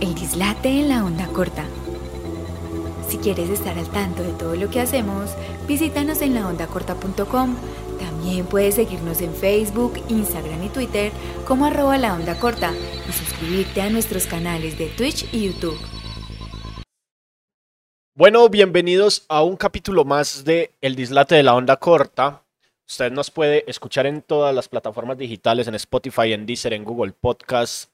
El dislate en la onda corta. Si quieres estar al tanto de todo lo que hacemos, visítanos en laondacorta.com. También puedes seguirnos en Facebook, Instagram y Twitter como arroba la corta y suscribirte a nuestros canales de Twitch y YouTube. Bueno, bienvenidos a un capítulo más de El Dislate de la Onda Corta. Usted nos puede escuchar en todas las plataformas digitales, en Spotify, en Deezer, en Google Podcasts,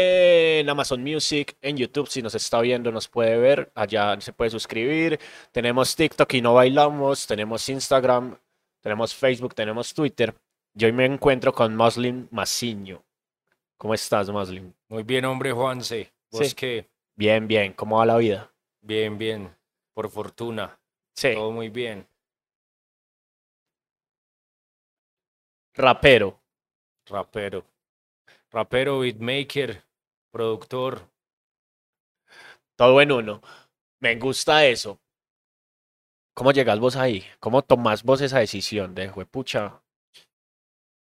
en Amazon Music, en YouTube. Si nos está viendo, nos puede ver. Allá se puede suscribir. Tenemos TikTok y no bailamos. Tenemos Instagram. Tenemos Facebook. Tenemos Twitter. Yo hoy me encuentro con Muslim Maciño. ¿Cómo estás, Muslim? Muy bien, hombre, Juanse. ¿Vos Sí. qué? Bien, bien. ¿Cómo va la vida? Bien, bien. Por fortuna. Sí. Todo muy bien. Rapero. Rapero. Rapero, beatmaker, productor. Todo en uno. Me gusta eso. ¿Cómo llegas vos ahí? ¿Cómo tomás vos esa decisión de juepucha?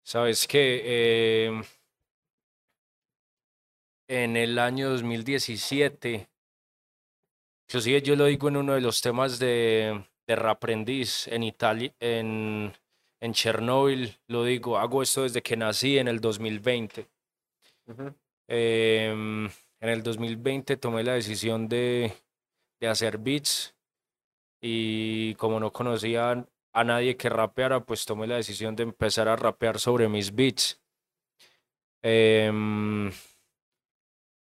¿Sabes qué? Em, en el año 2017, inclusive yo lo digo en uno de los temas de, de Raprendiz en Italia, en, en Chernóbil, lo digo, hago esto desde que nací en el 2020. Em, en el 2020 tomé la decisión de, de hacer beats y como no conocía a nadie que rapeara, pues tomé la decisión de empezar a rapear sobre mis beats. Em,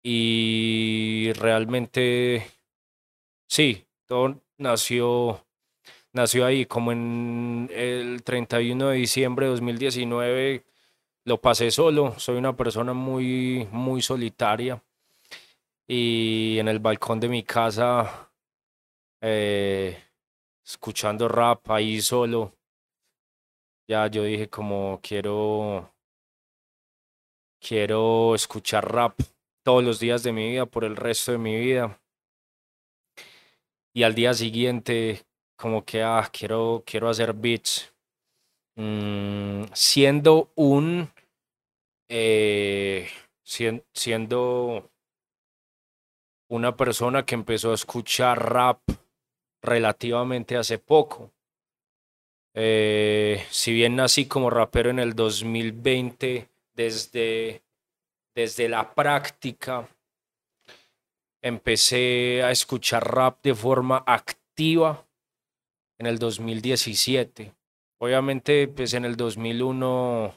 y realmente, sí, todo nació, nació ahí, como en el 31 de diciembre de 2019 lo pasé solo, soy una persona muy, muy solitaria y en el balcón de mi casa, eh, escuchando rap ahí solo, ya yo dije como quiero, quiero escuchar rap todos los días de mi vida, por el resto de mi vida. Y al día siguiente, como que, ah, quiero, quiero hacer beats. Mm, siendo un, eh, sien- siendo una persona que empezó a escuchar rap relativamente hace poco. Eh, si bien nací como rapero en el 2020, desde, desde la práctica, empecé a escuchar rap de forma activa en el 2017. Obviamente, pues en el 2001,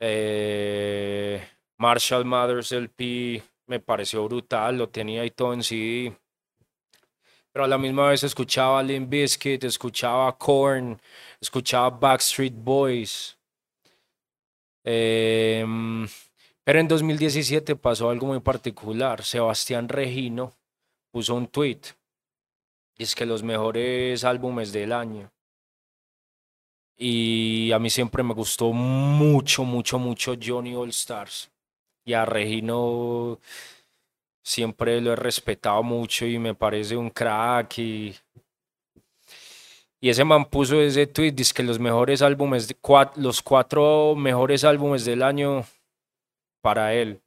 eh, Marshall Mathers LP me pareció brutal, lo tenía ahí todo en CD. Pero a la misma vez escuchaba Limp Bizkit, escuchaba Korn, escuchaba Backstreet Boys. Em, pero en 2017 pasó algo muy particular. Sebastián Regino puso un tweet. Y es que los mejores álbumes del año. Y a mí siempre me gustó mucho, mucho, mucho Johnny All Stars. Y a Regino siempre lo he respetado mucho y me parece un crack. Y, ese man puso ese tweet, dice que los mejores álbumes, los cuatro mejores álbumes del año para él.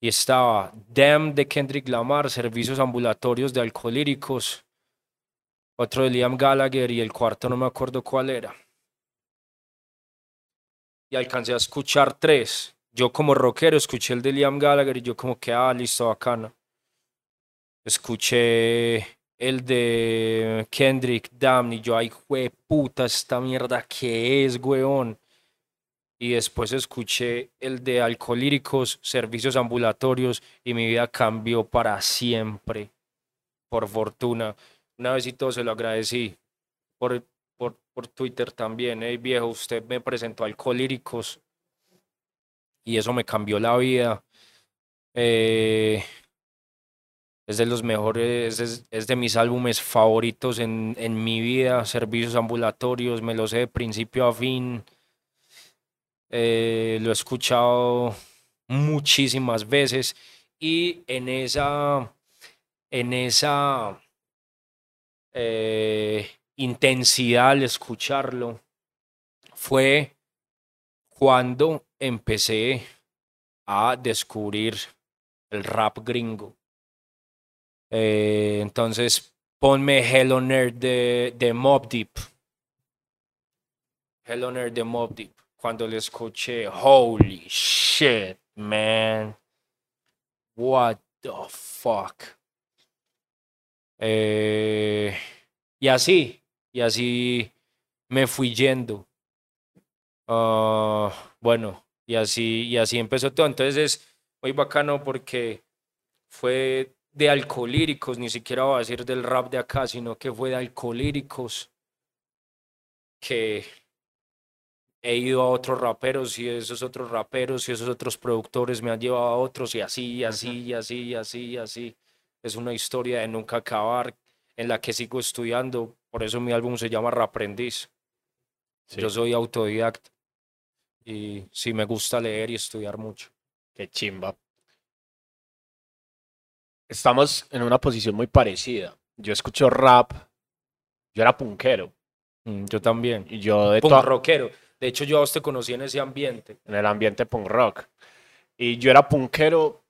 Y estaba Damn de Kendrick Lamar, Servicios Ambulatorios de Alcohólicos, otro de Liam Gallagher y el cuarto no me acuerdo cuál era. Y alcancé a escuchar tres. Yo como rockero escuché el de Liam Gallagher y yo como que, ah, listo, bacana. Escuché el de Kendrick, Damn, y yo, ay, jue puta, esta mierda, ¿qué es, weón? Y después escuché el de Alcohólicos, Servicios Ambulatorios, y mi vida cambió para siempre, por fortuna. Una vez y todo se lo agradecí por, por, por Twitter también. Viejo, usted me presentó Alcohólicos y eso me cambió la vida. Eh, es de los mejores, es, es de mis álbumes favoritos en, en mi vida. Servicios ambulatorios, me lo sé de principio a fin. Eh, lo he escuchado muchísimas veces y en esa, en esa eh, intensidad al escucharlo fue cuando empecé a descubrir el rap gringo. Eh, entonces, ponme Hell on Earth de, de Mob Deep. Hell on Earth de Mob Deep. Cuando le escuché, holy shit, man. What the fuck. Eh, y así, y así me fui yendo. Ah, bueno, y así, y así empezó todo. Entonces es muy bacano porque fue de alcohólicos, ni siquiera voy a decir del rap de acá, sino que fue de alcohólicos que he ido a otros raperos y esos otros raperos y esos otros productores me han llevado a otros y así, y así, y así, y así, y así. Es una historia de nunca acabar en la que sigo estudiando. Por eso mi álbum se llama Raprendiz. Yo soy autodidacta y sí me gusta leer y estudiar mucho. Qué chimba. Estamos en una posición muy parecida. Yo escucho rap. Yo era punkero. Mm, yo también. Y yo de Punk rockero. De hecho, yo a te conocí en ese ambiente. en el ambiente punk rock. Y yo era punkero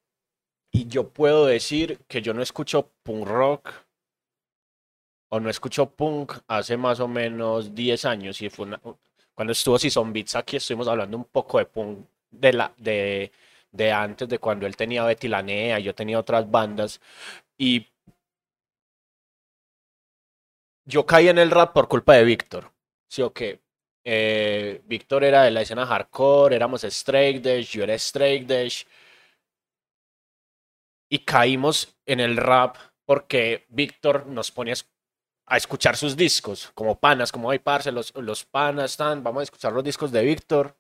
y yo puedo decir que yo no escucho punk rock o no escucho punk hace más o menos 10 años y fue una- cuando estuvo Son Beats aquí estuvimos hablando un poco de punk de la de, de antes de cuando él tenía Betty la Nea, yo tenía otras bandas y yo caí en el rap por culpa de Víctor. Sí o. Eh, Víctor era de la escena hardcore, éramos Straight Dash, yo era Straight Dash. Y caímos en el rap porque Víctor nos pone a, es- a escuchar sus discos, como panas, como hay parce, los, panas están, vamos a escuchar los discos de Víctor.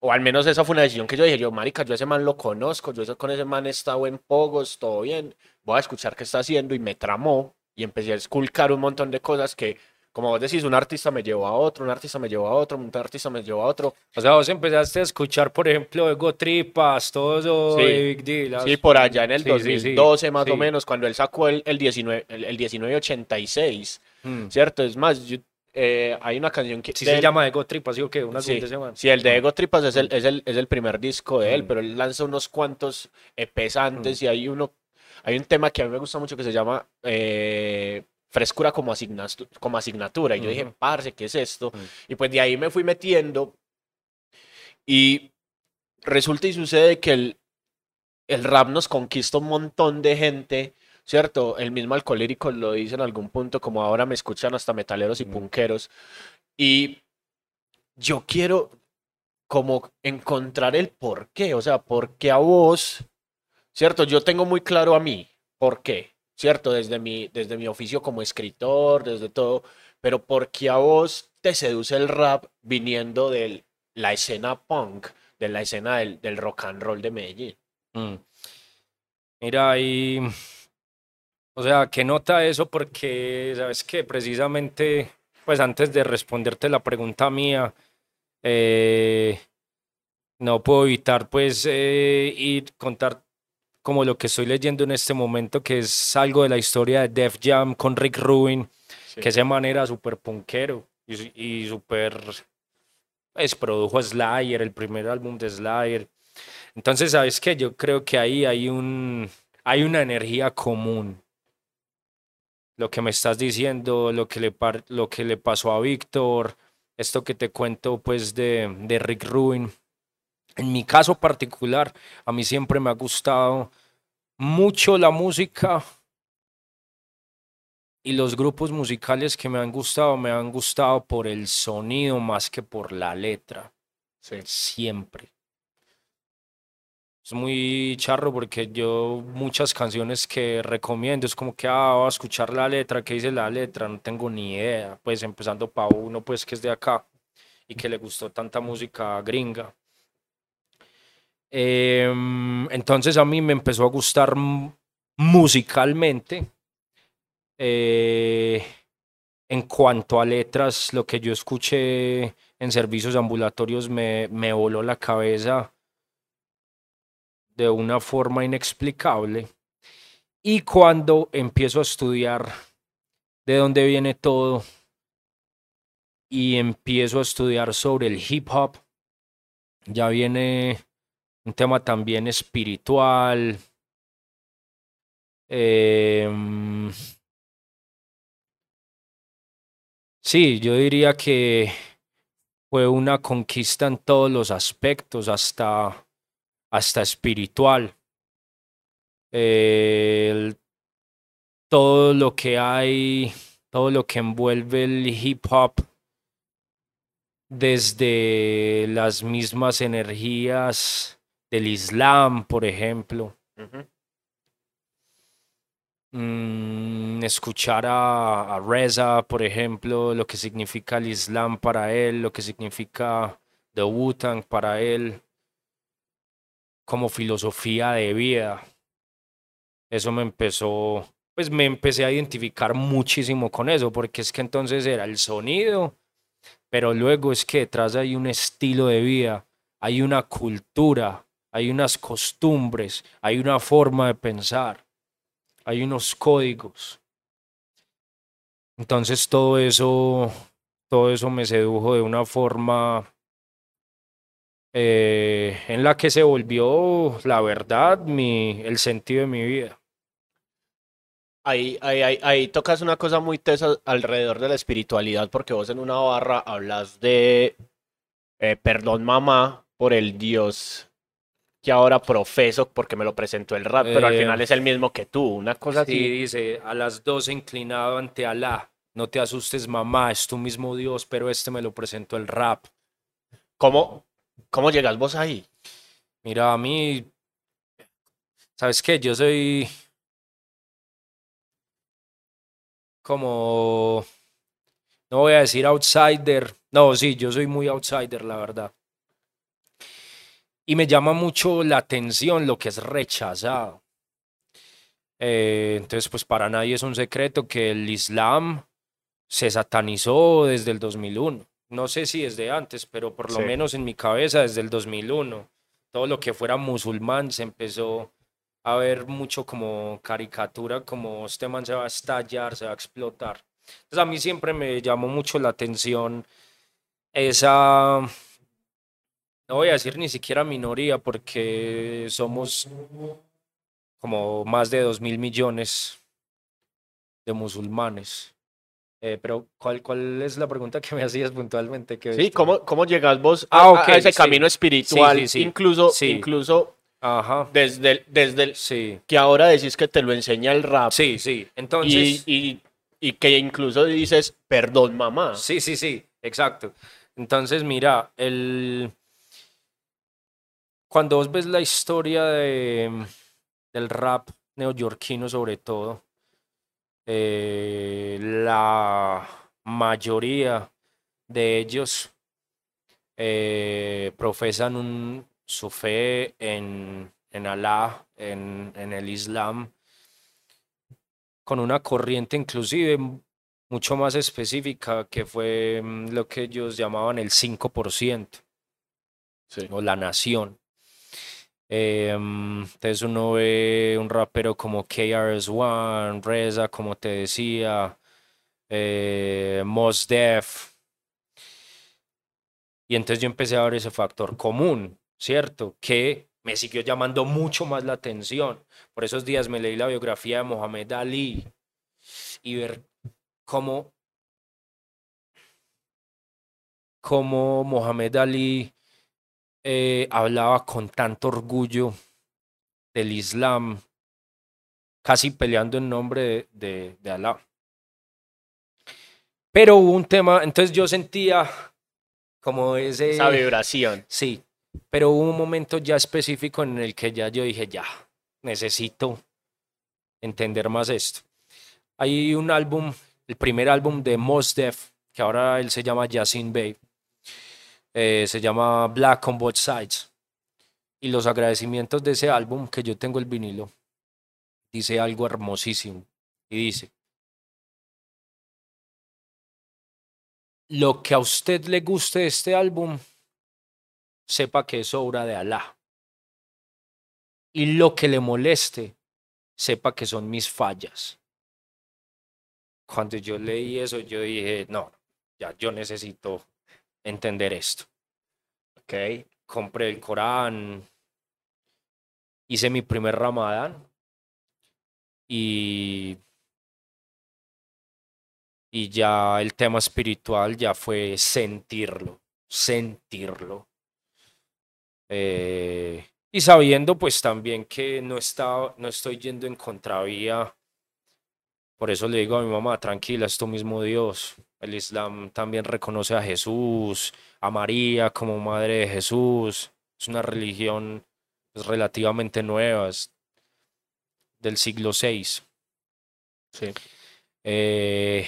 O al menos esa fue una decisión que yo dije, yo, marica, yo ese man lo conozco, yo con ese man he estado en Pogos, todo bien, voy a escuchar qué está haciendo y me tramó y empecé a esculcar un montón de cosas que, como vos decís, un artista me llevó a otro, un artista me llevó a otro, un artista me llevó a otro. O sea, vos empezaste a escuchar, por ejemplo, Ego Tripas, todo eso Sí. de Big D. las- Sí, por allá en el Sí, sí, sí, 2012 más o menos, cuando él sacó el, el, 19, el, el 1986, Mm. ¿cierto? Es más, yo- eh, hay una canción que... Sí se llama Ego Tripas, ¿sí o qué? Una Sí, semana. sí, el de Ego Tripas es el, es el, es el primer disco de él, Mm. pero él lanza unos cuantos EPs antes Mm. y hay uno, hay un tema que a mí me gusta mucho que se llama eh, Frescura como, asignatu- como asignatura. Y yo dije, parce, ¿qué es esto? Y pues de ahí me fui metiendo y resulta y sucede que el, el rap nos conquista un montón de gente, ¿cierto? El mismo Alcolírico lo dice en algún punto, como ahora me escuchan hasta metaleros y punqueros. Y yo quiero como encontrar el por qué, o sea, por qué a vos, ¿cierto? Yo tengo muy claro a mí, por qué, ¿cierto? Desde mi, desde mi oficio como escritor, desde todo, pero por qué a vos te seduce el rap viniendo de la escena punk, de la escena del, del rock and roll de Medellín. Mm. Mira, ahí. O sea, que nota eso porque, ¿sabes qué? Precisamente, pues antes de responderte la pregunta mía, eh, no puedo evitar, pues, eh, ir contar como lo que estoy leyendo en este momento, que es algo de la historia de Def Jam con Rick Rubin, que ese man era súper punkero y, y súper. Pues produjo Slayer, el primer álbum de Slayer. Entonces, ¿sabes qué? Yo creo que ahí hay un hay una energía común. Lo que me estás diciendo, lo que le, par- lo que le pasó a Víctor, esto que te cuento pues de, de Rick Rubin. En mi caso particular, a mí siempre me ha gustado mucho la música y los grupos musicales que me han gustado, me han gustado por el sonido más que por la letra Sí. siempre. Es muy charro porque yo muchas canciones que recomiendo es como que ah, voy a escuchar la letra, ¿qué dice la letra? No tengo ni idea. Pues empezando para uno pues que es de acá y que le gustó tanta música gringa. Em, entonces a mí me empezó a gustar musicalmente. Eh, en cuanto a letras, lo que yo escuché en servicios ambulatorios me, me voló la cabeza de una forma inexplicable. Y cuando empiezo a estudiar de dónde viene todo y empiezo a estudiar sobre el hip hop, ya viene un tema también espiritual. Em, sí, yo diría que fue una conquista en todos los aspectos, hasta, hasta espiritual. todo lo que hay, todo lo que envuelve el hip hop, desde las mismas energías del Islam, por ejemplo. Mm, escuchar a, a, Reza, por ejemplo, lo que significa el Islam para él, lo que significa The Wu-Tang para él, como filosofía de vida. Eso me empezó, pues me empecé a identificar muchísimo con eso, porque es que entonces era el sonido, pero luego es que detrás hay un estilo de vida, hay una cultura, hay unas costumbres, hay una forma de pensar, hay unos códigos. Entonces todo eso, todo eso me sedujo de una forma eh, en la que se volvió la verdad, el sentido de mi vida. Ahí, ahí, ahí, ahí, tocas una cosa muy tesa alrededor de la espiritualidad, porque vos en una barra hablas de eh, perdón mamá por el Dios que ahora profeso porque me lo presentó el rap, pero al final eh, es el mismo que tú, una cosa sí, dice, a las dos inclinado ante Alá, no te asustes mamá, es tu mismo Dios, pero este me lo presentó el rap. ¿Cómo, cómo llegas vos ahí? Mira, a mí, ¿sabes qué? Yo soy como, no voy a decir outsider, no, sí, yo soy muy outsider, la verdad. Y me llama mucho la atención lo que es rechazado. Eh, entonces, pues para nadie es un secreto que el Islam se satanizó desde el 2001. No sé si desde antes, pero por lo menos en mi cabeza desde el 2001. Todo lo que fuera musulmán se empezó a ver mucho como caricatura, como este man se va a estallar, se va a explotar. Entonces a mí siempre me llamó mucho la atención esa no voy a decir ni siquiera minoría porque somos como más de dos mil millones de musulmanes. Eh, pero ¿cuál, ¿cuál es la pregunta que me hacías puntualmente? Que sí, ¿cómo, ¿cómo llegas vos a, ah, ese camino espiritual? incluso, incluso Ajá. desde, desde el, que ahora decís que te lo enseña el rap. Sí, sí. Entonces... Y, y que incluso dices, perdón mamá. Sí, sí, sí, exacto. Entonces, mira, el cuando vos ves la historia de, del rap neoyorquino sobre todo, eh, la mayoría de ellos eh, profesan un, su fe en, en Alá, en, en el Islam, con una corriente inclusive mucho más específica que fue mm, lo que ellos llamaban el 5%, o la nación. Eh, entonces uno ve un rapero como KRS-One, Reza, como te decía, eh, Mos Def. Y entonces yo empecé a ver ese factor común, ¿cierto? Que me siguió llamando mucho más la atención. Por esos días me leí la biografía de Mohamed Ali y ver cómo, cómo Mohamed Ali eh, hablaba con tanto orgullo del Islam, casi peleando en nombre de, de, Alá. Pero hubo un tema, entonces yo sentía como ese... Esa vibración. Sí, pero hubo un momento ya específico en el que ya yo dije, ya, necesito entender más esto. Hay un álbum, el primer álbum de Mos Def, que ahora él se llama Yasin Bey. Eh, se llama Black on Both Sides. Y los agradecimientos de ese álbum, que yo tengo el vinilo, dice algo hermosísimo. Y dice, lo que a usted le guste de este álbum, sepa que es obra de Alá. Y lo que le moleste, sepa que son mis fallas. Cuando yo leí eso, yo dije, no, ya yo necesito entender esto. Ok. Compré el Corán, hice mi primer ramadán y, y ya el tema espiritual ya fue sentirlo, sentirlo. Eh, y sabiendo pues también que no, estaba, no estoy yendo en contravía, por eso le digo a mi mamá, tranquila, es tu mismo Dios. El Islam también reconoce a Jesús, a María como madre de Jesús. Es una religión pues, relativamente nueva, es del siglo VI. Sí. Eh,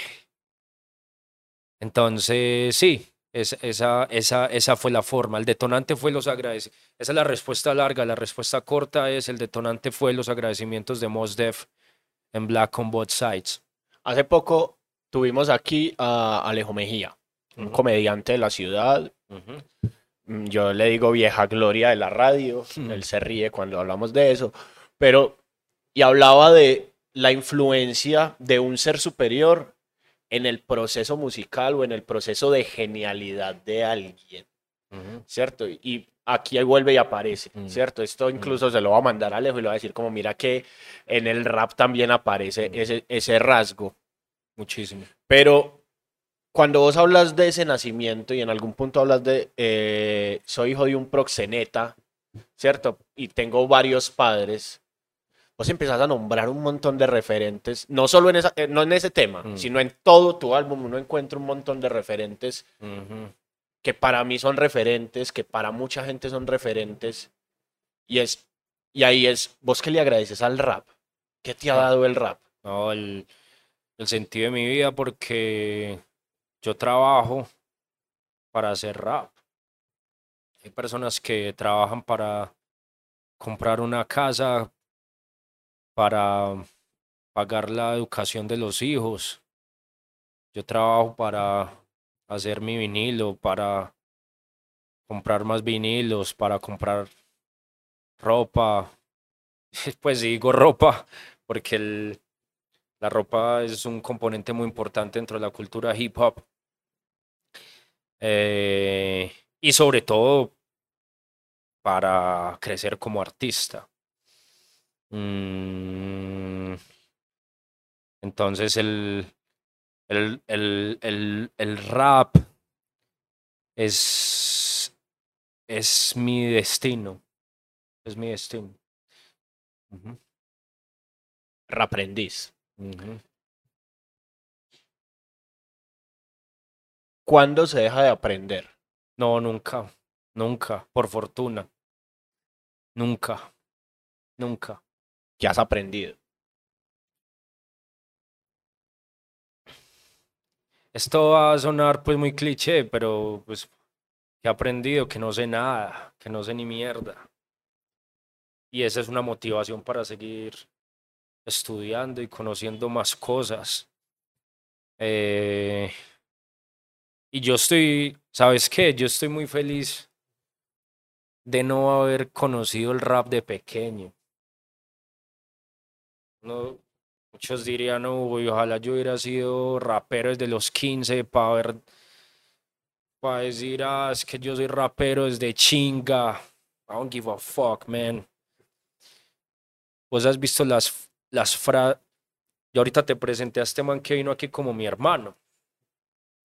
entonces, sí, es- esa, esa, esa fue la forma. El detonante fue los agradecimientos. Esa es la respuesta larga. La respuesta corta es el detonante fue los agradecimientos de Mos Def en Black on Both Sides. Hace poco tuvimos aquí a Alejo Mejía, un Ujú. comediante de la ciudad. Mm, Yo le digo vieja gloria de la radio. Hmm. Él se ríe cuando hablamos de eso. Pero, y hablaba de la influencia de un ser superior en el proceso musical o en el proceso de genialidad de alguien. ¿cierto? Y aquí vuelve y aparece, Mm. ¿cierto? Esto incluso se lo va a mandar a Alejo y le va a decir como, mira que en el rap también aparece ese, ese rasgo. Muchísimo. Pero cuando vos hablas de ese nacimiento y en algún punto hablas de, eh, soy hijo de un proxeneta, ¿cierto? Y tengo varios padres, vos empezás a nombrar un montón de referentes, no solo en, esa, eh, no en ese tema, Mm. sino en todo tu álbum, uno encuentra un montón de referentes que para mí son referentes, que para mucha gente son referentes, y es, y ahí es, vos que le agradeces al rap, ¿qué te ha Ah. dado el rap? No, el, el sentido de mi vida porque yo trabajo para hacer rap. Hay personas que trabajan para comprar una casa, para pagar la educación de los hijos. Yo trabajo para hacer mi vinilo, para comprar más vinilos, para comprar ropa. Pues digo ropa porque el, la ropa es un componente muy importante dentro de la cultura hip hop. Eh, y sobre todo para crecer como artista. Mm, entonces el, el, el, el, rap es, es mi destino. Es mi destino. Raprendiz. ¿Cuándo se deja de aprender? No, nunca, nunca, por fortuna. Nunca, nunca. ¿Qué has aprendido? Esto va a sonar pues muy cliché, pero pues he aprendido que no sé nada, que no sé ni mierda. Y esa es una motivación para seguir estudiando y conociendo más cosas. Eh, y yo estoy, ¿sabes qué? Yo estoy muy feliz de no haber conocido el rap de pequeño. No, muchos dirían, no, güey, ojalá yo hubiera sido rapero desde los 15 para ver, para decir, ah, es que yo soy rapero desde chinga. I don't give a fuck, man. Vos has visto las, las frases. Yo ahorita te presenté a este man que vino aquí como mi hermano.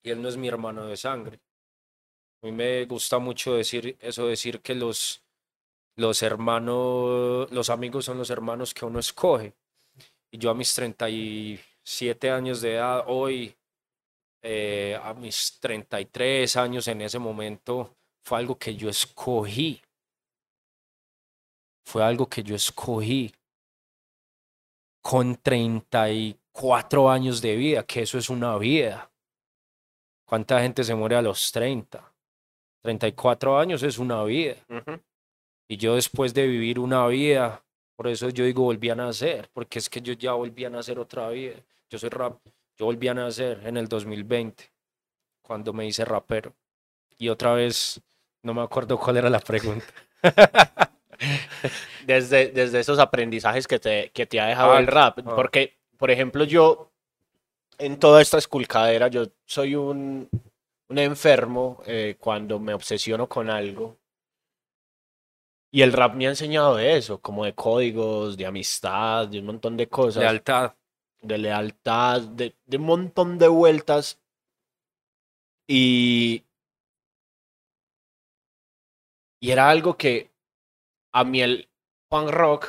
Y él no es mi hermano de sangre. A mí me gusta mucho decir eso, decir que los, los hermanos, los amigos son los hermanos que uno escoge. Y yo a mis 37 años de edad, hoy, eh, a mis 33 años en ese momento, fue algo que yo escogí. Fue algo que yo escogí con 34 años de vida, que eso es una vida. ¿Cuánta gente se muere a los 30? 34 años es una vida. Y yo después de vivir una vida, por eso yo digo volví a nacer, porque es que yo ya volví a nacer otra vida. Yo soy rap, yo volví a nacer en el 2020, cuando me hice rapero. Y otra vez, no me acuerdo cuál era la pregunta. Desde, desde esos aprendizajes que te, que te ha dejado Ah, el rap. ah. Porque, por ejemplo, yo, en toda esta esculcadera, yo soy un, un enfermo eh, cuando me obsesiono con algo. Y el rap me ha enseñado de eso, como de códigos, de amistad, de un montón de cosas. Lealtad. De lealtad, de, de un montón de vueltas. Y. Y era algo que a mí el punk rock,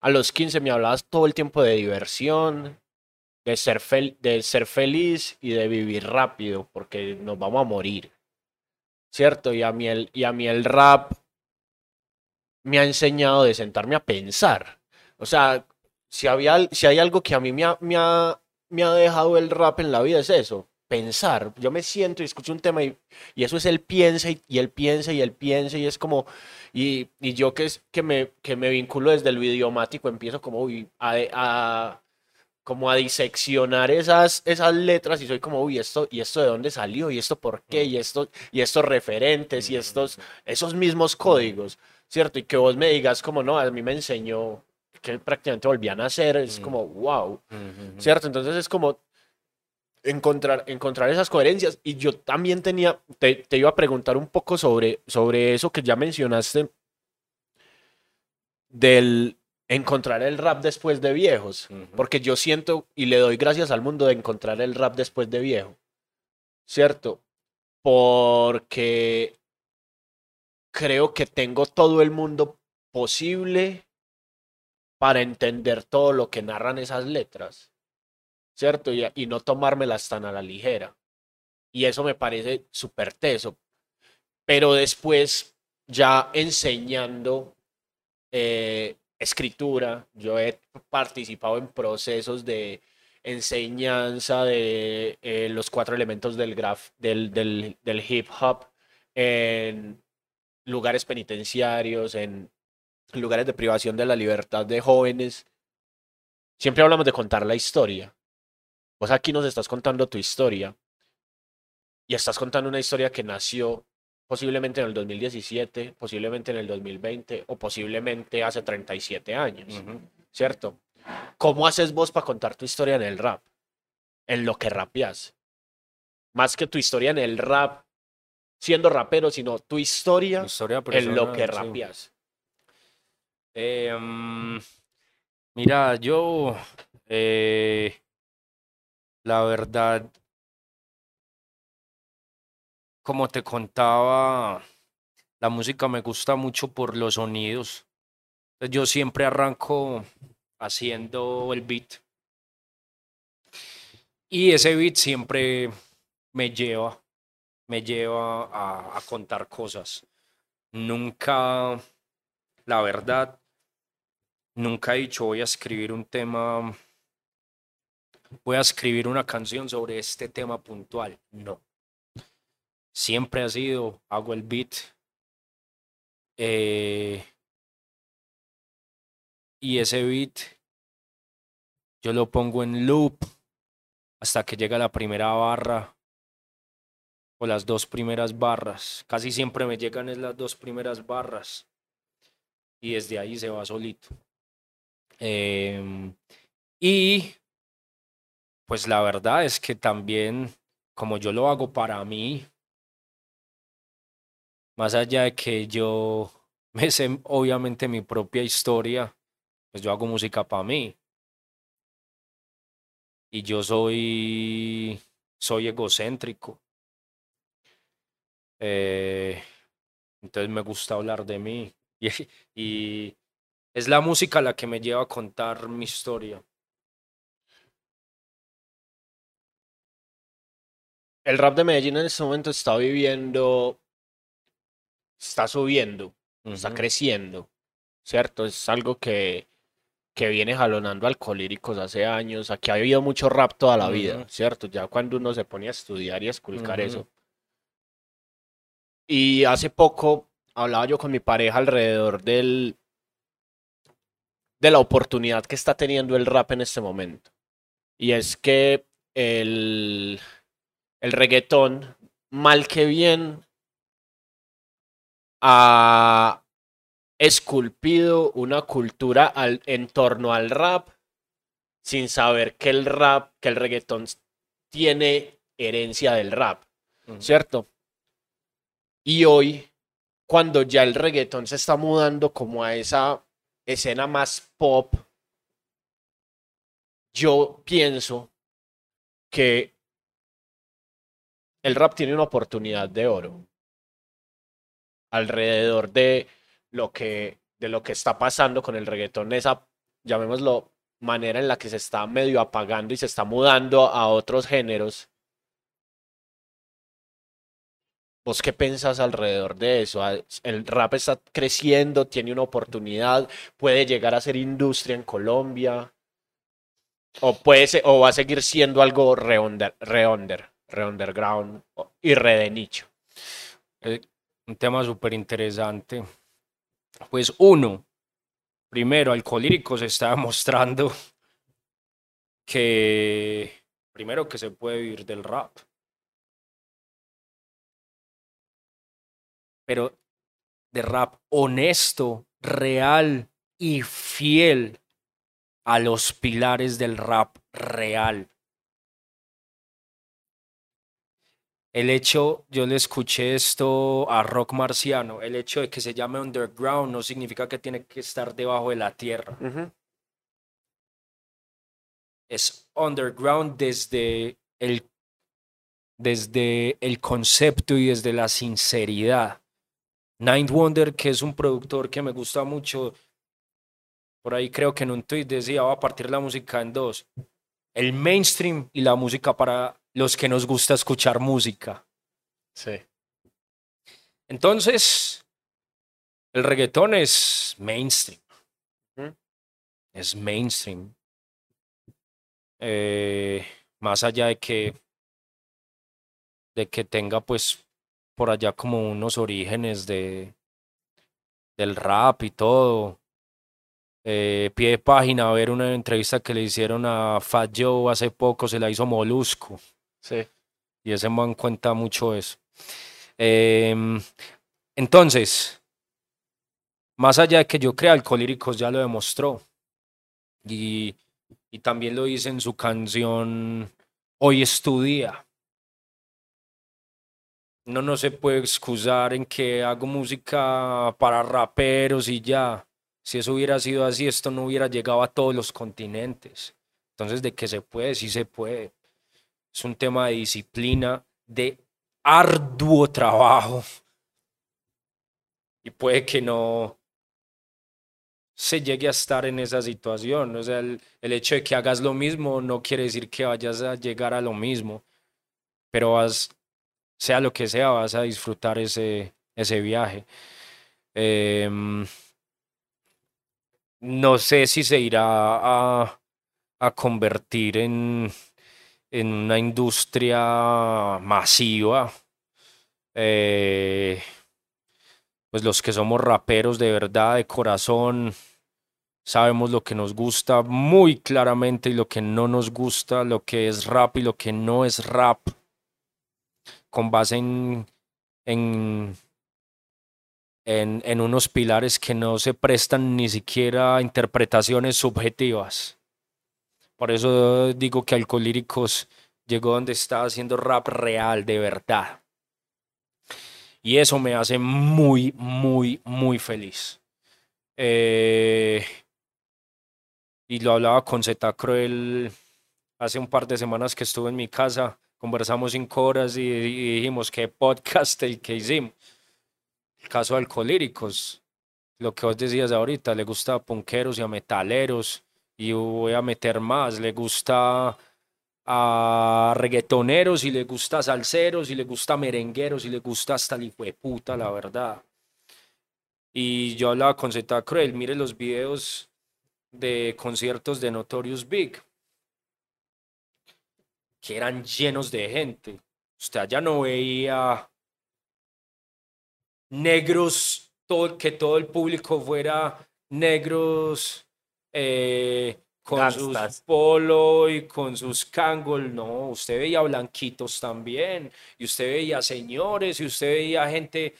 a los 15 me hablabas todo el tiempo de diversión, de ser, fel de ser feliz y de vivir rápido, porque nos vamos a morir. ¿Cierto? Y a mí el, y a mí el rap me ha enseñado de sentarme a pensar. O sea, si, había, si hay algo que a mí me ha, me, ha, me ha dejado el rap en la vida es eso, pensar. Yo me siento y escucho un tema y, y eso es él piensa y, él piensa y él piensa y es como, y, y yo que, es, que, me, que me vinculo desde el idiomático empiezo como uy, a, a, como a diseccionar esas, esas letras y soy como, uy, esto, y esto de dónde salió, y esto por qué, y esto, y estos referentes, y estos, esos mismos códigos. ¿cierto? Y que vos me digas como, no, a mí me enseñó que prácticamente volvían a hacer, es como, wow, ¿cierto? Entonces es como encontrar, encontrar esas coherencias. Y yo también tenía, te, te, iba a preguntar un poco sobre, sobre eso que ya mencionaste, del encontrar el rap después de viejos, porque yo siento y le doy gracias al mundo de encontrar el rap después de viejo, ¿cierto? Porque creo que tengo todo el mundo posible para entender todo lo que narran esas letras, ¿cierto? Y, no tomármelas tan a la ligera. Y eso me parece súper teso. Pero después, ya enseñando eh, escritura, yo he participado en procesos de enseñanza de eh, los cuatro elementos del, graf, del, del hip hop en lugares penitenciarios, en lugares de privación de la libertad de jóvenes. Siempre hablamos de contar la historia. Vos aquí nos estás contando tu historia y estás contando una historia que nació posiblemente en el 2017, posiblemente en el 2020 o posiblemente hace 37 años, uh -huh. ¿cierto? ¿Cómo haces vos para contar tu historia en el rap? En lo que rapeas. Más que tu historia en el rap, siendo rapero, sino tu historia, en lo que rapeas. Sí. Eh, um, mira, yo, eh, la verdad, como te contaba, la música me gusta mucho por los sonidos. Yo siempre arranco haciendo el beat. Y ese beat siempre me lleva me lleva a, a, contar cosas. Nunca, la verdad, nunca he dicho voy a escribir un tema, voy a escribir una canción sobre este tema puntual. No. Siempre ha sido, hago el beat. Eh, y ese beat yo lo pongo en loop hasta que llega la primera barra o las dos primeras barras. Casi siempre me llegan es las dos primeras barras y desde ahí se va solito. Eh, y pues la verdad es que también, como yo lo hago para mí, más allá de que yo me sé obviamente mi propia historia, pues yo hago música para mí. Y yo soy, soy egocéntrico. Eh, entonces me gusta hablar de mí y, y, es la música la que me lleva a contar mi historia. El rap de Medellín en este momento está viviendo, está subiendo, uh -huh. está creciendo, ¿cierto? Es algo que, que viene jalonando alcohólicos hace años. Aquí ha habido mucho rap toda la uh -huh. vida, ¿cierto? Ya cuando uno se pone a estudiar y a esculcar uh -huh. eso. Y hace poco hablaba yo con mi pareja alrededor del, de la oportunidad que está teniendo el rap en este momento. Y es que el, el reggaetón, mal que bien, ha esculpido una cultura al, en torno al rap sin saber que el rap, que el reggaetón tiene herencia del rap, uh -huh. ¿cierto? Y hoy, cuando ya el reggaetón se está mudando como a esa escena más pop, yo pienso que el rap tiene una oportunidad de oro alrededor de lo que de lo que está pasando con el reggaetón, esa llamémoslo manera en la que se está medio apagando y se está mudando a otros géneros. ¿Vos qué pensás alrededor de eso? Ah, El rap está creciendo, tiene una oportunidad, puede llegar a ser industria en Colombia. O puede o va a seguir siendo algo re, under- re re underground y re de nicho. Eh, un tema súper interesante. Pues uno, primero, Alcohólicos está demostrando que, primero, que se puede vivir del rap. Pero de rap honesto, real y fiel a los pilares del rap real. El hecho, yo le escuché esto a Rock Marciano, el hecho de que se llame underground no significa que tiene que estar debajo de la tierra. Es underground desde el, desde el concepto y desde la sinceridad. Ninth Wonder, que es un productor que me gusta mucho, por ahí creo que en un tweet decía, va a partir la música en dos. El mainstream y la música para los que nos gusta escuchar música. Sí. Entonces, el reggaetón es mainstream. Es mainstream. Eh, más allá de que, de que tenga pues por allá como unos orígenes de, del rap y todo. Eh, pie de página a ver una entrevista que le hicieron a Fat Joe hace poco, se la hizo Molusco. Sí. Y ese man cuenta mucho eso. Em, entonces, más allá de que yo crea, Alcohólicos ya lo demostró. Y, y también lo dice en su canción Hoy es tu día. No, no se puede excusar en que hago música para raperos y ya. Si eso hubiera sido así, esto no hubiera llegado a todos los continentes. Entonces, de que se puede, sí se puede. Es un tema de disciplina, de arduo trabajo. Y puede que no se llegue a estar en esa situación. O sea, el, hecho de que hagas lo mismo no quiere decir que vayas a llegar a lo mismo. Pero vas, sea lo que sea, vas a disfrutar ese, ese viaje. Em, no sé si se irá a, a convertir en, en una industria masiva. Eh, pues los que somos raperos de verdad, de corazón, sabemos lo que nos gusta muy claramente y lo que no nos gusta, lo que es rap y lo que no es rap, con base en, en, en, en unos pilares que no se prestan ni siquiera a interpretaciones subjetivas. Por eso digo que Alcolíricos llegó donde está haciendo rap real, de verdad. Y eso me hace muy, muy, muy feliz. Eh, y lo hablaba con Zeta Cruel hace un par de semanas que estuve en mi casa. Conversamos cinco horas y, y dijimos qué podcast el que hicimos. El caso de Alcolíricos. Lo que vos decías ahorita, le gusta a punqueros y a metaleros. Y voy a meter más. Le gusta a reggaetoneros y le gusta a salseros y le gusta a merengueros y le gusta hasta el hijo de puta, la verdad. Y yo hablaba con Zeta Cruel, mire los videos de conciertos de Notorious Big, que eran llenos de gente. Usted allá no veía negros, todo, que todo el público fuera negros, eh, con Gangstas. sus polo y con sus kangol, no, usted veía blanquitos también, y usted veía señores, y usted veía gente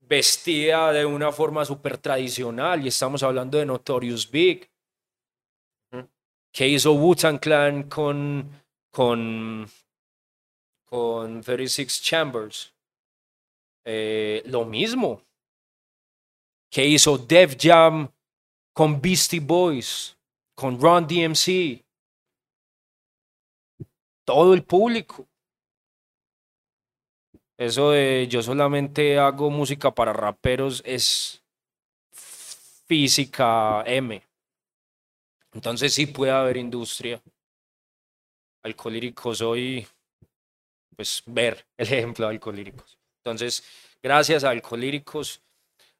vestida de una forma súper tradicional, y estamos hablando de Notorious Big, que hizo Wu-Tang Clan con, con, con 36 Chambers. Eh, lo mismo, que hizo Def Jam con Beastie Boys, con Ron DMC. Todo el público. Eso de yo solamente hago música para raperos es física M. Entonces sí puede haber industria. Alcohólicos hoy, pues ver el ejemplo de alcohólicos. Entonces, gracias a alcohólicos.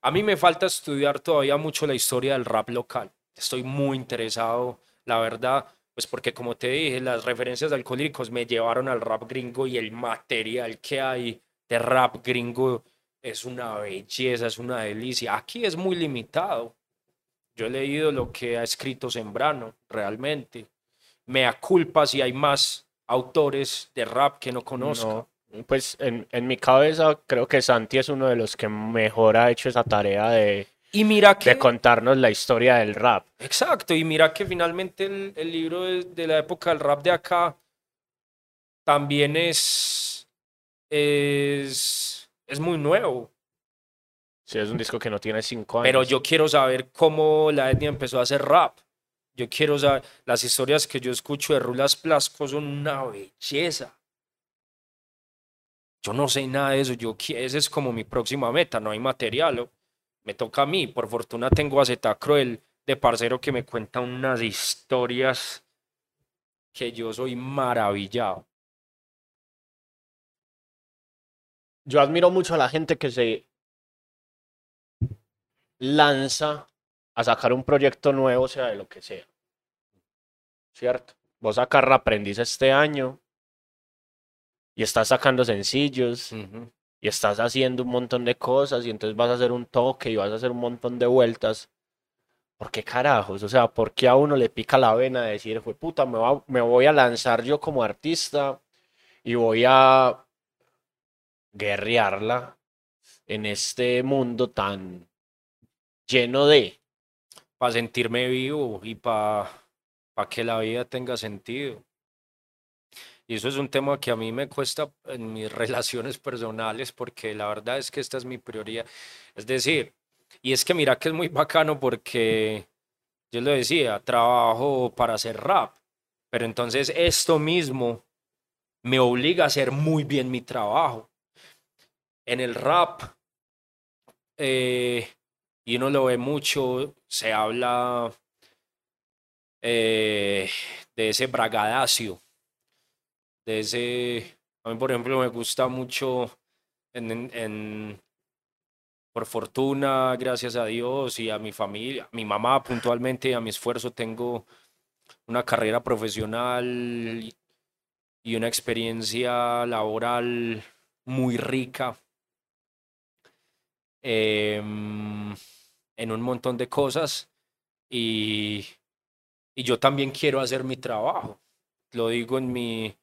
A mí me falta estudiar todavía mucho la historia del rap local. Estoy muy interesado, la verdad, pues porque como te dije, las referencias alcohólicos me llevaron al rap gringo y el material que hay de rap gringo es una belleza, es una delicia. Aquí es muy limitado. Yo he leído lo que ha escrito Sembrano, realmente. Me culpa si hay más autores de rap que no conozco. Pues en, en, mi cabeza creo que Santi es uno de los que mejor ha hecho esa tarea de, y mira que, de contarnos la historia del rap. Exacto, y mira que finalmente el, el libro de, de, la época del rap de acá también es, es, es muy nuevo. Sí, es un disco que no tiene cinco años. Pero yo quiero saber cómo la etnia empezó a hacer rap. Yo quiero saber, las historias que yo escucho de Rulas Plasco son una belleza. Yo no sé nada de eso, yo, esa es como mi próxima meta, no hay material. Me toca a mí, por fortuna tengo a Zeta Cruel de parcero que me cuenta unas historias que yo soy maravillado. Yo admiro mucho a la gente que se lanza a sacar un proyecto nuevo, sea de lo que sea. ¿Cierto? Vos sacas aprendiz este año y estás sacando sencillos y estás haciendo un montón de cosas y entonces vas a hacer un toque y vas a hacer un montón de vueltas. ¿Por qué carajos? O sea, ¿por qué a uno le pica la vena de decir, fue puta, me, va, me voy a lanzar yo como artista y voy a guerrearla en este mundo tan lleno de... Para sentirme vivo y para pa que la vida tenga sentido. Y eso es un tema que a mí me cuesta en mis relaciones personales porque la verdad es que esta es mi prioridad. Es decir, y es que mira que es muy bacano porque yo lo decía, trabajo para hacer rap, pero entonces esto mismo me obliga a hacer muy bien mi trabajo. En el rap, eh, y uno lo ve mucho, se habla eh, de ese bragadacio, de ese, a mí por ejemplo me gusta mucho en, por fortuna, gracias a Dios y a mi familia, mi mamá puntualmente, a mi esfuerzo tengo una carrera profesional y una experiencia laboral muy rica Em, en un montón de cosas y, y, yo también quiero hacer mi trabajo. Lo digo en mi,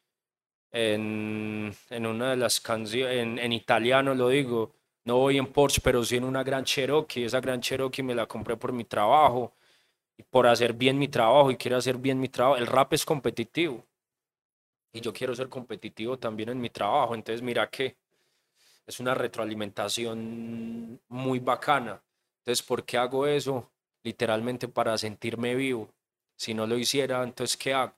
en, en una de las canciones, en, italiano lo digo, no voy en Porsche, pero sí en una gran Cherokee. Esa gran Cherokee me la compré por mi trabajo y por hacer bien mi trabajo y quiero hacer bien mi trabajo. El rap es competitivo y yo quiero ser competitivo también en mi trabajo. Entonces mira que es una retroalimentación muy bacana. Entonces, ¿por qué hago eso? Literalmente para sentirme vivo. Si no lo hiciera, entonces, ¿qué hago?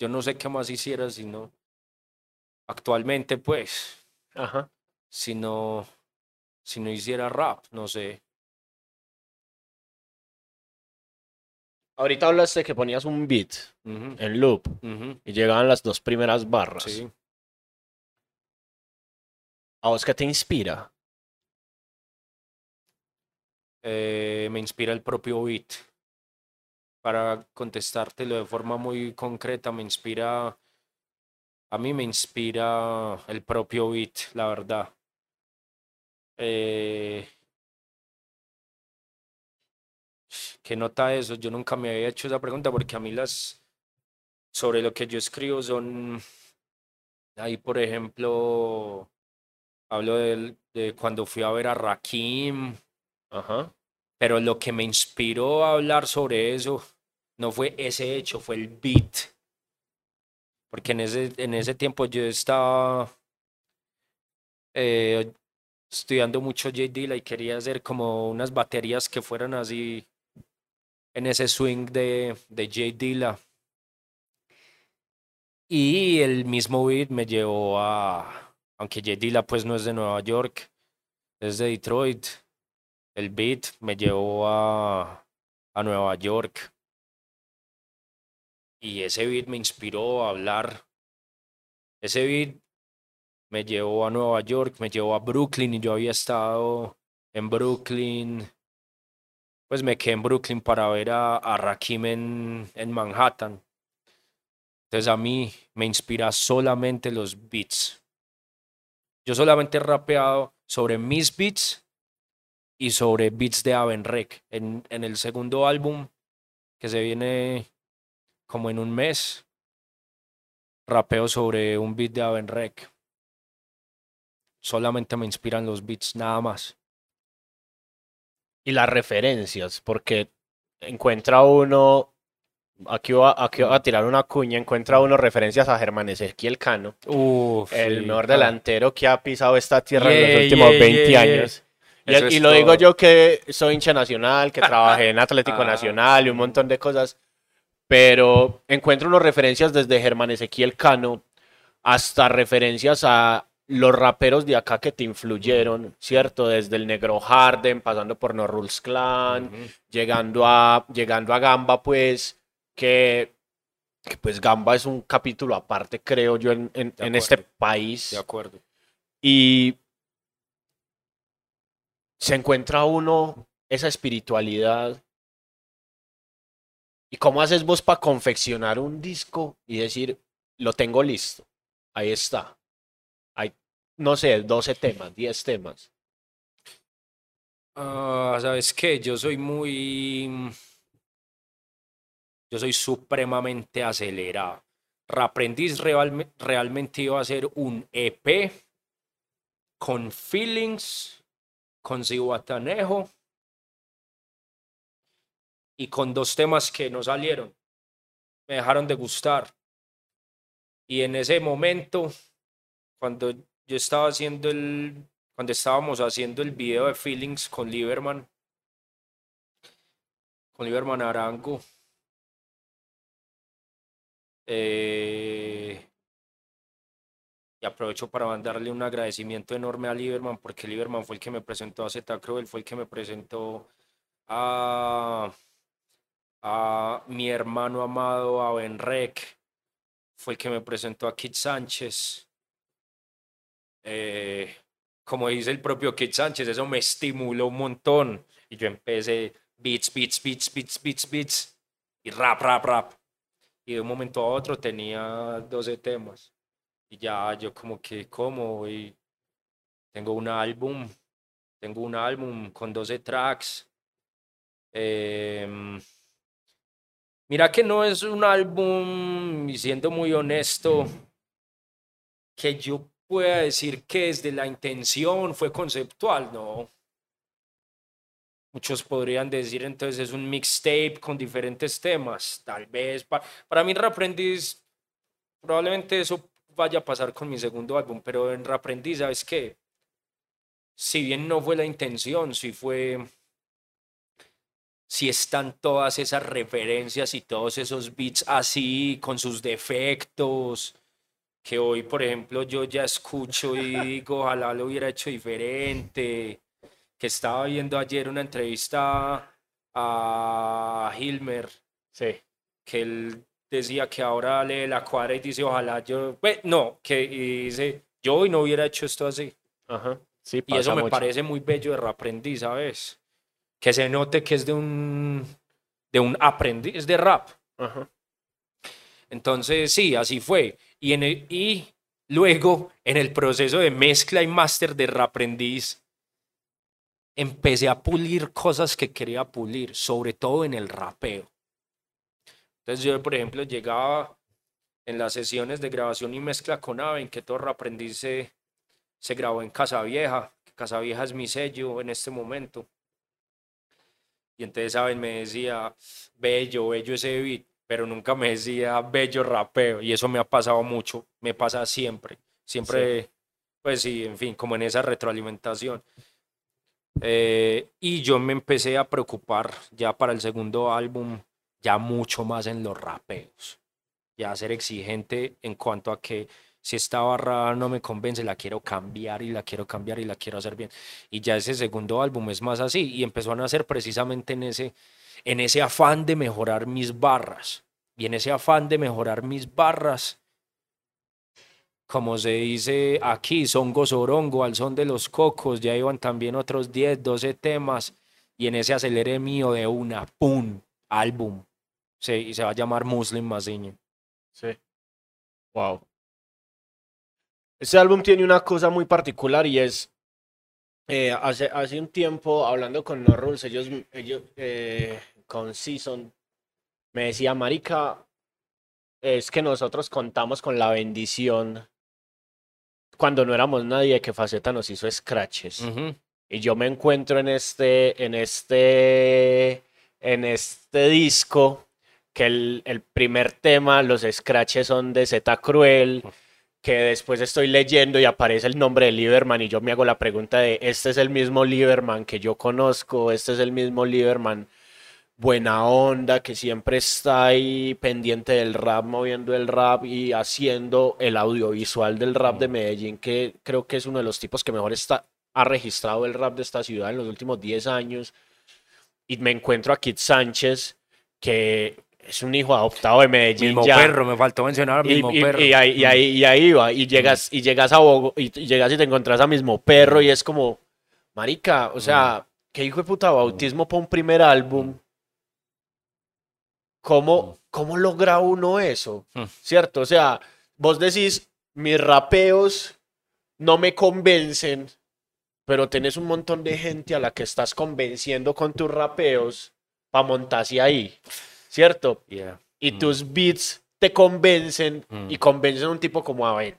Yo no sé qué más hiciera si no. Actualmente, pues. Ajá. Si no. Si no hiciera rap, no sé. Ahorita hablaste que ponías un beat en loop y llegaban las dos primeras barras. Sí. ¿A vos qué te inspira? Eh, me inspira el propio beat. Para contestártelo de forma muy concreta, me inspira. A mí me inspira el propio beat, la verdad. Eh, ¿Qué nota eso? Yo nunca me había hecho esa pregunta porque a mí las. Sobre lo que yo escribo son. Ahí, por ejemplo Hablo de, de cuando fui a ver a Rakim. Ajá. Pero lo que me inspiró a hablar sobre eso no fue ese hecho, fue el beat. Porque en ese, en ese tiempo yo estaba. Eh, estudiando mucho J. Dilla y quería hacer como unas baterías que fueran así en ese swing de, de J. Dilla. Y el mismo beat me llevó a, aunque J. Dilla pues no es de Nueva York, es de Detroit, el beat me llevó a, a Nueva York. Y ese beat me inspiró a hablar. Ese beat me llevó a Nueva York, me llevó a Brooklyn y yo había estado en Brooklyn. Pues me quedé en Brooklyn para ver a, a Rakim en, en Manhattan. Entonces a mí me inspira solamente los beats. Yo solamente he rapeado sobre mis beats y sobre beats de Avenrec. En, en el segundo álbum, que se viene como en un mes, rapeo sobre un beat de Avenrec. Solamente me inspiran los beats, nada más. Y las referencias, porque encuentra uno, aquí va, aquí va a tirar una cuña, encuentra uno referencias a Germán Ezequiel Cano, Uf, el sí, mejor delantero que ha pisado esta tierra en los últimos yeah, 20 yeah, años. Y, y lo digo todo. yo que soy hincha nacional, que trabajé en Atlético Ah, Nacional y un montón de cosas, pero encuentro unas referencias desde Germán Ezequiel Cano hasta referencias a los raperos de acá que te influyeron, ¿cierto? Desde el Negro Harden, pasando por No Rules Clan, Ujú. llegando a, llegando a Gamba, pues, que, que, pues Gamba es un capítulo aparte, creo yo, en, en- en este país. De acuerdo. Y se encuentra uno esa espiritualidad. ¿Y cómo haces vos para confeccionar un disco y decir, lo tengo listo? Ahí está. Hay, no sé, 12 temas, 10 temas. Ah, ¿sabes qué? Yo soy muy... Yo soy supremamente acelerado. Raprendiz realme- realmente iba a ser un EP con feelings, con Cihuatanejo y con dos temas que no salieron. Me dejaron de gustar. Y en ese momento, cuando yo estaba haciendo el, cuando estábamos haciendo el video de Feelings con Lieberman, con Lieberman Arango, eh, y aprovecho para mandarle un agradecimiento enorme a Lieberman, porque Lieberman fue el que me presentó a Zeta Cruel, fue el que me presentó a, a mi hermano amado, a Benrec, fue el que me presentó a Kit Sánchez. Eh, como dice el propio Kit Sánchez, eso me estimuló un montón. Y yo empecé beats, beats, beats, beats, beats, beats, y rap, rap, rap. Y de un momento a otro tenía 12 temas. Y ya yo como que, ¿cómo? Y tengo un álbum, tengo un álbum con 12 tracks. Em, mira que no es un álbum, y siendo muy honesto, que yo pueda decir que desde la intención fue conceptual, no. Muchos podrían decir entonces es un mixtape con diferentes temas, tal vez. pa- para mí Raprendiz, probablemente eso vaya a pasar con mi segundo álbum, pero en Raprendiz, ¿sabes qué? Si bien no fue la intención, sí fue... Si están todas esas referencias y todos esos beats así, con sus defectos, que hoy, por ejemplo, yo ya escucho y digo, ojalá lo hubiera hecho diferente, que estaba viendo ayer una entrevista a Hilmer, Sí. que él decía que ahora lee la cuadra y dice, ojalá yo, pues, no, que y dice, yo hoy no hubiera hecho esto así. Ajá. Sí, Y eso me mucho. parece muy bello de Raprendiz, ¿sabes? Que se note que es de un, de un aprendiz de rap. Ajá. Entonces, sí, así fue. Y, en el- y luego, en el proceso de mezcla y máster de Raprendiz, empecé a pulir cosas que quería pulir, sobre todo en el rapeo. Entonces, yo, por ejemplo, llegaba en las sesiones de grabación y mezcla con Ave, en que todo Raprendiz se, se grabó en Casa Vieja. Casa Vieja es mi sello en este momento. Y entonces, ¿saben? Me decía, bello, bello ese beat, pero nunca me decía bello rapeo. Y eso me ha pasado mucho, me pasa siempre. Siempre Pues sí, en fin, como en esa retroalimentación. Eh, y yo me empecé a preocupar ya para el segundo álbum, ya mucho más en los rapeos. Ya ser exigente en cuanto a que si esta barra no me convence, la quiero cambiar y la quiero cambiar y la quiero hacer bien. Y ya ese segundo álbum es más así y empezó a nacer precisamente en ese, en ese afán de mejorar mis barras. Y en ese afán de mejorar mis barras, como se dice aquí, songo sorongo, al son de los cocos, ya iban también otros 10, 12 temas, y en ese acelere mío de una, ¡pum! álbum. Sí, y se va a llamar Muslim Maziño. Sí. Wow. Este álbum tiene una cosa muy particular y es, eh, hace, hace un tiempo, hablando con No Rules, ellos, ellos eh, con Season, me decía, Marica, es que nosotros contamos con la bendición cuando no éramos nadie que Faceta nos hizo scratches. Y yo me encuentro en este, en este, en este disco que el, el primer tema, los scratches son de Z Cruel, que después estoy leyendo y aparece el nombre de Lieberman y yo me hago la pregunta de, ¿este es el mismo Lieberman que yo conozco? ¿Este es el mismo Lieberman buena onda, que siempre está ahí pendiente del rap, moviendo el rap y haciendo el audiovisual del rap de Medellín, que creo que es uno de los tipos que mejor está, ha registrado el rap de esta ciudad en los últimos 10 años. Y me encuentro a Kid Sánchez, que es un hijo adoptado de Medellín. Mismo ya. perro, me faltó mencionar Y, mismo y- perro. y ahí, y ahí- y ahí va, y llegas, y llegas a Bogo, y, y llegas y te encontrás a mismo perro, y es como, marica, o sea, qué hijo de puta bautismo para un primer álbum. ¿Cómo, ¿Cómo logra uno eso? Mm. ¿Cierto? O sea, vos decís, mis rapeos no me convencen, pero tenés un montón de gente a la que estás convenciendo con tus rapeos para montarse ahí, ¿cierto? Yeah. y Mm. tus beats te convencen Mm. y convencen a un tipo como Abel,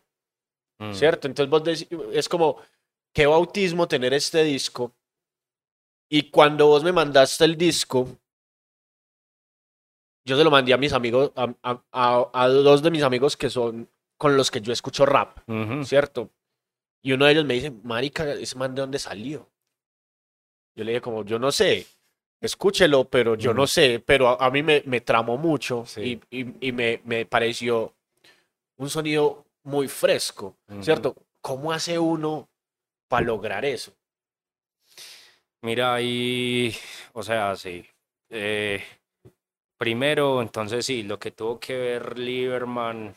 Mm. ¿cierto? Entonces vos deci- es como, qué bautismo tener este disco. Y cuando vos me mandaste el disco, yo se lo mandé a mis amigos, a, a- a- a dos de mis amigos que son con los que yo escucho rap. ¿cierto? Y uno de ellos me dice, marica, ese man de dónde salió. Yo le dije como, yo no sé, escúchelo, pero yo no sé, pero a, a mí me, me tramó mucho Sí. y, y- y me, me pareció un sonido muy fresco. ¿cierto? ¿Cómo hace uno para lograr eso? Mira, ahí, o sea, sí. eh, primero, entonces sí, lo que tuvo que ver Lieberman,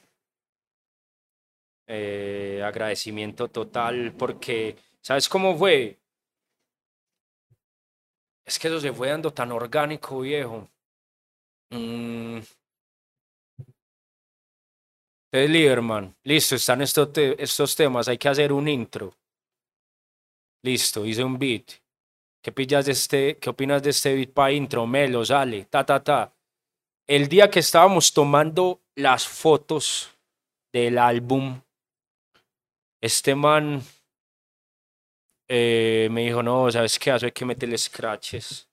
eh, agradecimiento total, porque, ¿sabes cómo fue? Es que eso se fue dando tan orgánico, viejo. Mm. Entonces, Lieberman, listo, están estos, estos temas, hay que hacer un intro. Listo, hice un beat. ¿Qué pillas de este, qué opinas de este beat para intro? Melo, sale, ta, ta, ta. El día que estábamos tomando las fotos del álbum, este man eh, me dijo, no, ¿sabes qué? Eso hay que meterle scratches.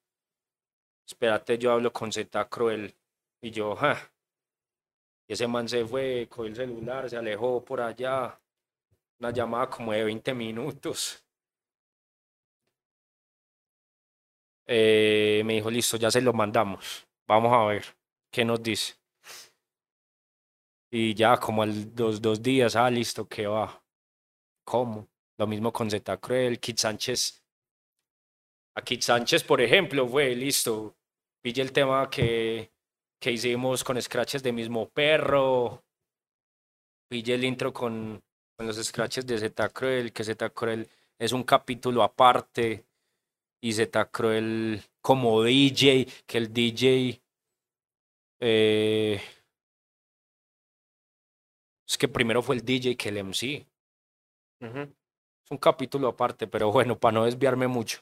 Espérate, yo hablo con Z Cruel. Y yo, ja. Ese man se fue, cogió el celular, se alejó por allá. Una llamada como de 20 minutos. Eh, me dijo, listo, ya se lo mandamos. Vamos a ver qué nos dice. Y ya como al dos, dos días, ah, listo, ¿qué va? ¿Cómo? Lo mismo con Z Cruel, Kid Sánchez. A Kid Sánchez, por ejemplo, fue listo. Pille el tema que, que hicimos con scratches de mismo perro. Pille el intro con, con los scratches de Z Cruel, que Z Cruel es un capítulo aparte. Y Z Cruel como DJ, que el DJ. eh, es que primero fue el DJ que el MC. Es un capítulo aparte, pero bueno, para no desviarme mucho.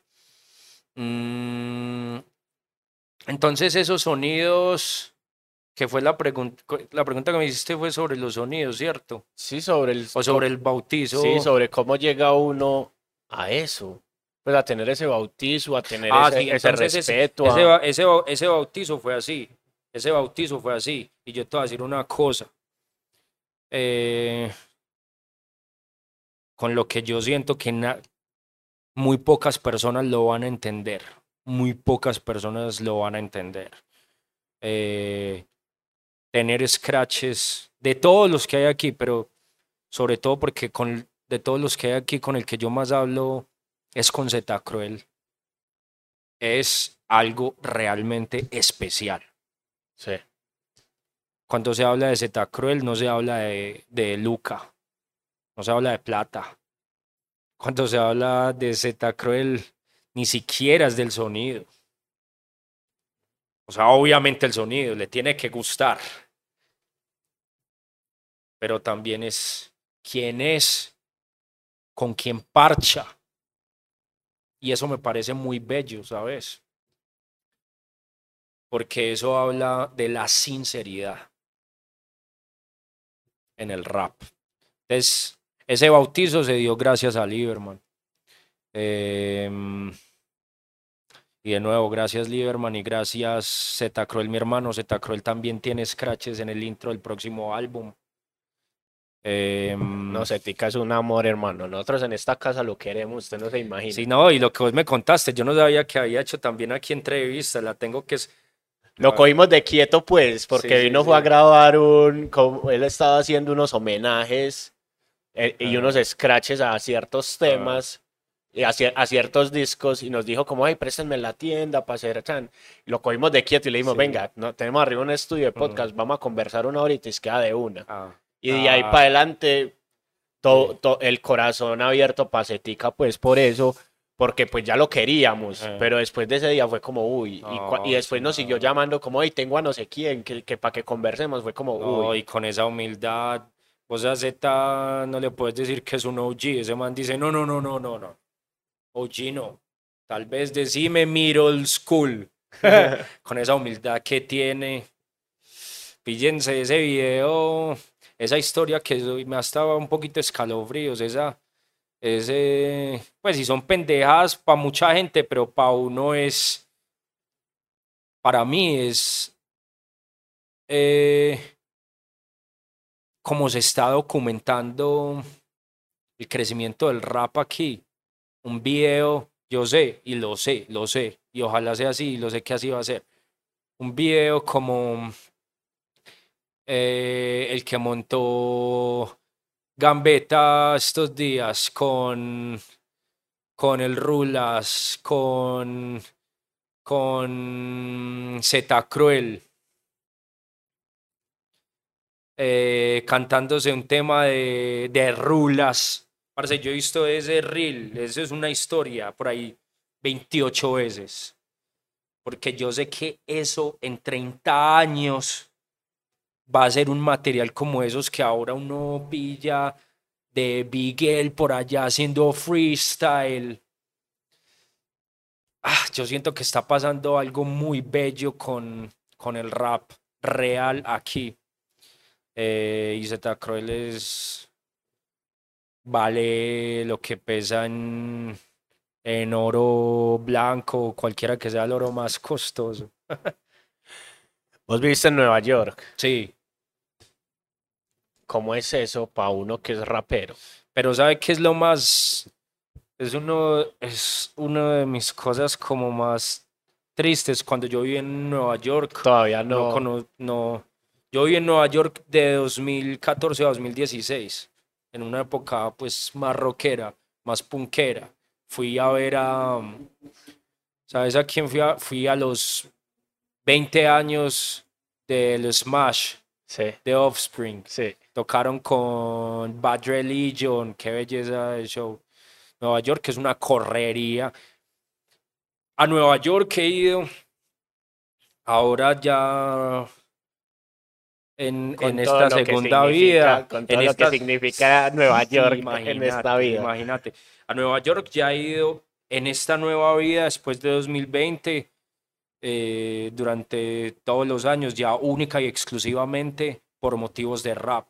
Mm, entonces, esos sonidos, que fue la pregunta, la pregunta que me hiciste fue sobre los sonidos, ¿cierto? Sí, sobre el... O sobre el bautizo. Sí, sobre cómo llega uno a eso. Pues a tener ese bautizo, a tener Ah, ese, sí, ese respeto. Ese, a- ese, ese bautizo fue así. Ese bautizo fue así. Y yo te voy a decir una cosa. Eh, con lo que yo siento que muy pocas personas lo van a entender. Muy pocas personas lo van a entender. Eh, tener scratches de todos los que hay aquí, pero sobre todo porque con, de todos los que hay aquí con el que yo más hablo es con Z Cruel. Es algo realmente especial. Sí. Cuando se habla de Z Cruel no se habla de, de Luca, no se habla de plata. Cuando se habla de Z Cruel ni siquiera es del sonido. O sea, obviamente el sonido le tiene que gustar. Pero también es quién es, con quién parcha. Y eso me parece muy bello, ¿sabes? Porque eso habla de la sinceridad en el rap. Entonces, ese bautizo se dio gracias a Lieberman. Em, y de nuevo, gracias Lieberman y gracias Z Cruel, mi hermano. Z Cruel también tiene scratches en el intro del próximo álbum. Em, No sé, Tica es un amor, hermano. Nosotros en esta casa lo queremos, usted no se imagina. Sí, no, y lo que vos me contaste, yo no sabía que había hecho también aquí entrevista, la tengo que... Lo cogimos de quieto, pues, porque Sí, sí, vino fue a grabar un. él estaba haciendo unos homenajes eh, y Ah. unos scratches a ciertos temas y a, a ciertos discos y nos dijo, como, ay, préstenme la tienda para hacer. Chan. Y lo cogimos de quieto y le dijimos, Sí. venga, no, tenemos arriba un estudio de podcast, vamos a conversar una horita y se queda de una. Ah, Y de ahí Ah. para adelante, todo, Sí. to- el corazón abierto para Cetica, pues por eso, porque pues ya lo queríamos, Eh. pero después de ese día fue como, uy, y, cua- y No, después nos siguió no. llamando como, hey, tengo a no sé quién, que, que para que conversemos, fue como, no, uy, y con esa humildad, vos a Z no le puedes decir que es un OG, ese man dice, no, no, no, no, no, no, OG no, tal vez decime middle school, con esa humildad que tiene. Píllense ese video, esa historia que me ha estado un poquito escalofríos, esa, ese, pues si son pendejas para mucha gente, pero para uno es, para mí es, eh, como se está documentando el crecimiento del rap aquí. Un video, yo sé, y lo sé, lo sé, y ojalá sea así, y lo sé que así va a ser. Un video como eh, el que montó Gambetta estos días con, con el Rulas, con, con Z Cruel eh, cantándose un tema de, de rulas. Parce, yo he visto ese reel, eso es una historia por ahí 28 veces. Porque yo sé que eso en 30 años va a ser un material como esos que ahora uno pilla de Bigel por allá haciendo freestyle. Ah, yo siento que está pasando algo muy bello con, con el rap real aquí. Eh, y Z Cruel es. Vale lo que pesa en, en oro blanco, cualquiera que sea el oro más costoso. vos viviste en Nueva York, Sí, ¿cómo es eso para uno que es rapero? pero ¿sabe qué es lo más? Es uno, es una de mis cosas como más tristes cuando yo viví en Nueva York. Todavía No, no, no. Yo viví en Nueva York de 2014 a 2016, en una época pues más rockera, más punkera. Fui a ver a, ¿sabes a quién fui a? Fui a los 20 años del Smash sí, de Offspring. sí. Tocaron con Bad Religion, qué belleza de show. Nueva York es una correría. A Nueva York he ido. Ahora ya en, en esta segunda vida. con todo en lo esta- que significa Nueva York en esta vida. Imagínate. A Nueva York ya he ido en esta nueva vida después de 2020, eh, durante todos los años, ya única y exclusivamente por motivos de rap.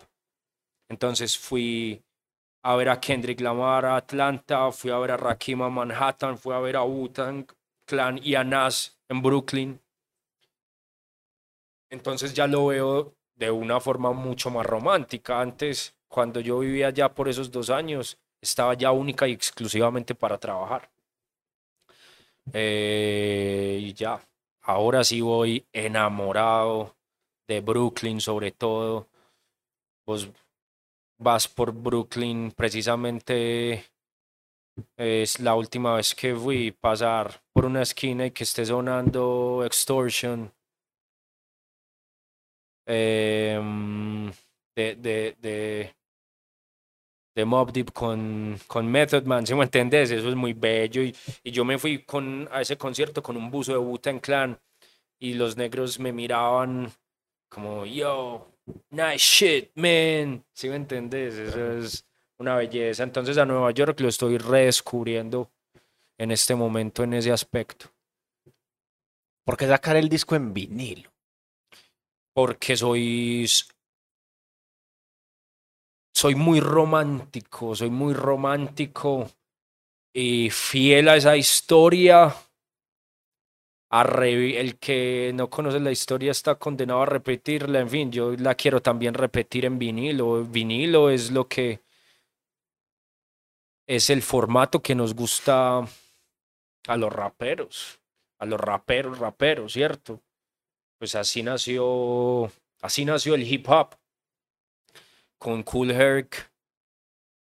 Entonces fui a ver a Kendrick Lamar a Atlanta, fui a ver a Rakim a Manhattan, fui a ver a Wu-Tang Clan y a Nas en Brooklyn. Entonces ya lo veo de una forma mucho más romántica. Antes, cuando yo vivía allá por esos dos años, estaba ya única y exclusivamente para trabajar. Eh, y ya, ahora sí voy enamorado de Brooklyn sobre todo. Vos vas por Brooklyn precisamente es la última vez que fui pasar por una esquina y que esté sonando Extortion em, de, de, de, de Mob Deep con, con Method Man, si me entendés? Eso es muy bello. Y, y, yo me fui con, a ese concierto con un buzo de Wu-Tang Clan y los negros me miraban como, yo, nice shit, man. si me entendés? Eso es una belleza. Entonces a Nueva York lo estoy redescubriendo en este momento en ese aspecto. ¿Por qué sacar el disco en vinilo? Porque soy soy muy romántico, soy muy romántico y fiel a esa historia. el que no conoce la historia está condenado a repetirla. En fin, yo la quiero también repetir en vinilo. Vinilo es lo que es el formato que nos gusta a los raperos, a los raperos, raperos, ¿cierto? Pues así nació, así nació el hip hop con Cool Herc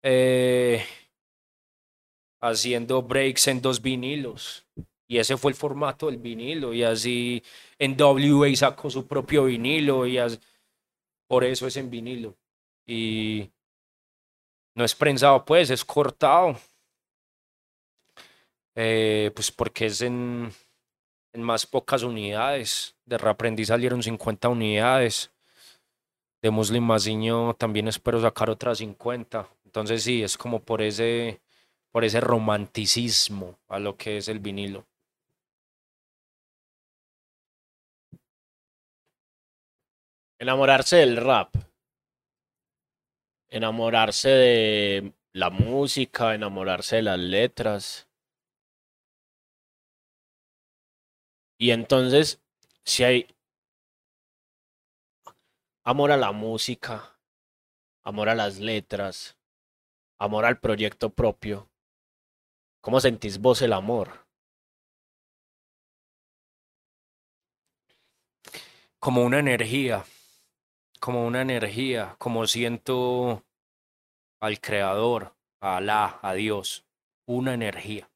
eh, haciendo breaks en dos vinilos. Y ese fue el formato del vinilo. Y así en WA sacó su propio vinilo. Y por eso es en vinilo. Y no es prensado, pues, es cortado. Eh, pues porque es en, en más pocas unidades. De reaprendiz salieron 50 unidades. De Muslim Maziño también espero sacar otras 50. Entonces sí, es como por ese, por ese romanticismo a lo que es el vinilo. Enamorarse del rap enamorarse de la música, enamorarse de las letras. Y entonces, si hay amor a la música, amor a las letras, amor al proyecto propio, ¿cómo sentís vos el amor? Como una energía como una energía, como siento al Creador, a Alá, a Dios, una energía.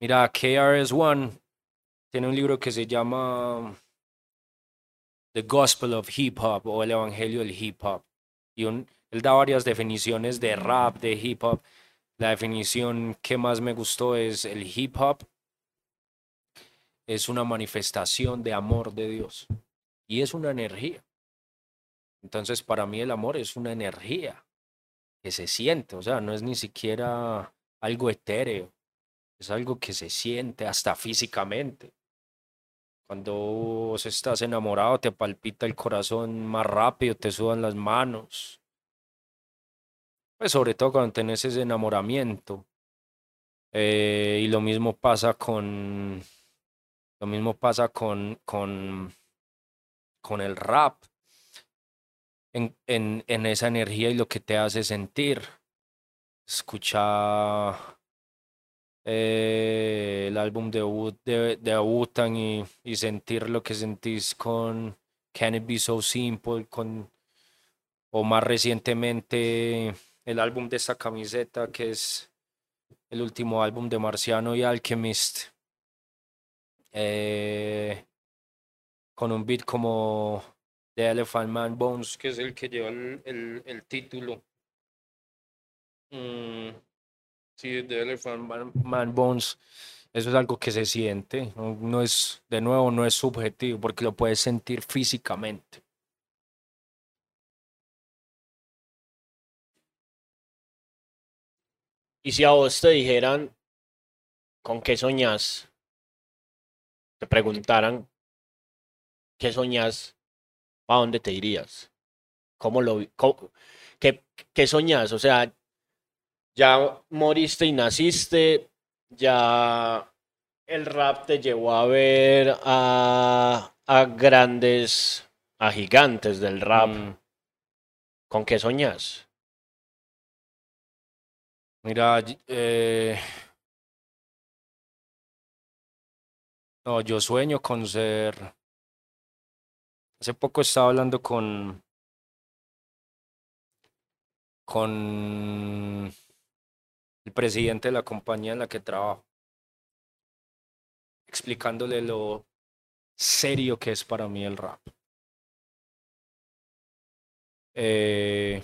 Mira, KRS-One tiene un libro que se llama The Gospel of Hip Hop o el Evangelio del Hip Hop. Y él da varias definiciones de rap, de hip hop. La definición que más me gustó es el hip hop es una manifestación de amor de Dios y es una energía. Entonces, para mí el amor es una energía que se siente, o sea, no es ni siquiera algo etéreo, es algo que se siente hasta físicamente. Cuando estás enamorado, te palpita el corazón más rápido, te sudan las manos. Pues sobre todo cuando tenés ese enamoramiento. Eh, y lo mismo pasa con. Lo mismo pasa con, con con el rap, en, en, en esa energía y lo que te hace sentir. Escucha eh, el álbum de, de, de y, y, sentir lo que sentís con Can It Be So Simple, con, o más recientemente el álbum de esta camiseta que es el último álbum de Marciano y Alchemist. Eh, con un beat como The Elephant Man Bones, que es el que lleva el, el, título. Mm, sí, The Elephant Man, Bones. Eso es algo que se siente, no, es, de nuevo, no es subjetivo, porque lo puedes sentir físicamente. Y si a vos te dijeran con qué soñas, te preguntaran ¿qué soñas? ¿A dónde te irías? ¿Cómo lo qué, qué soñas? O sea, ya moriste y naciste, ya el rap te llevó a ver a, a grandes, a gigantes del rap. Mm. ¿Con qué soñas? Mira, eh, no, yo sueño con ser. Hace poco estaba hablando con con el presidente de la compañía en la que trabajo, explicándole lo serio que es para mí el rap. Eh,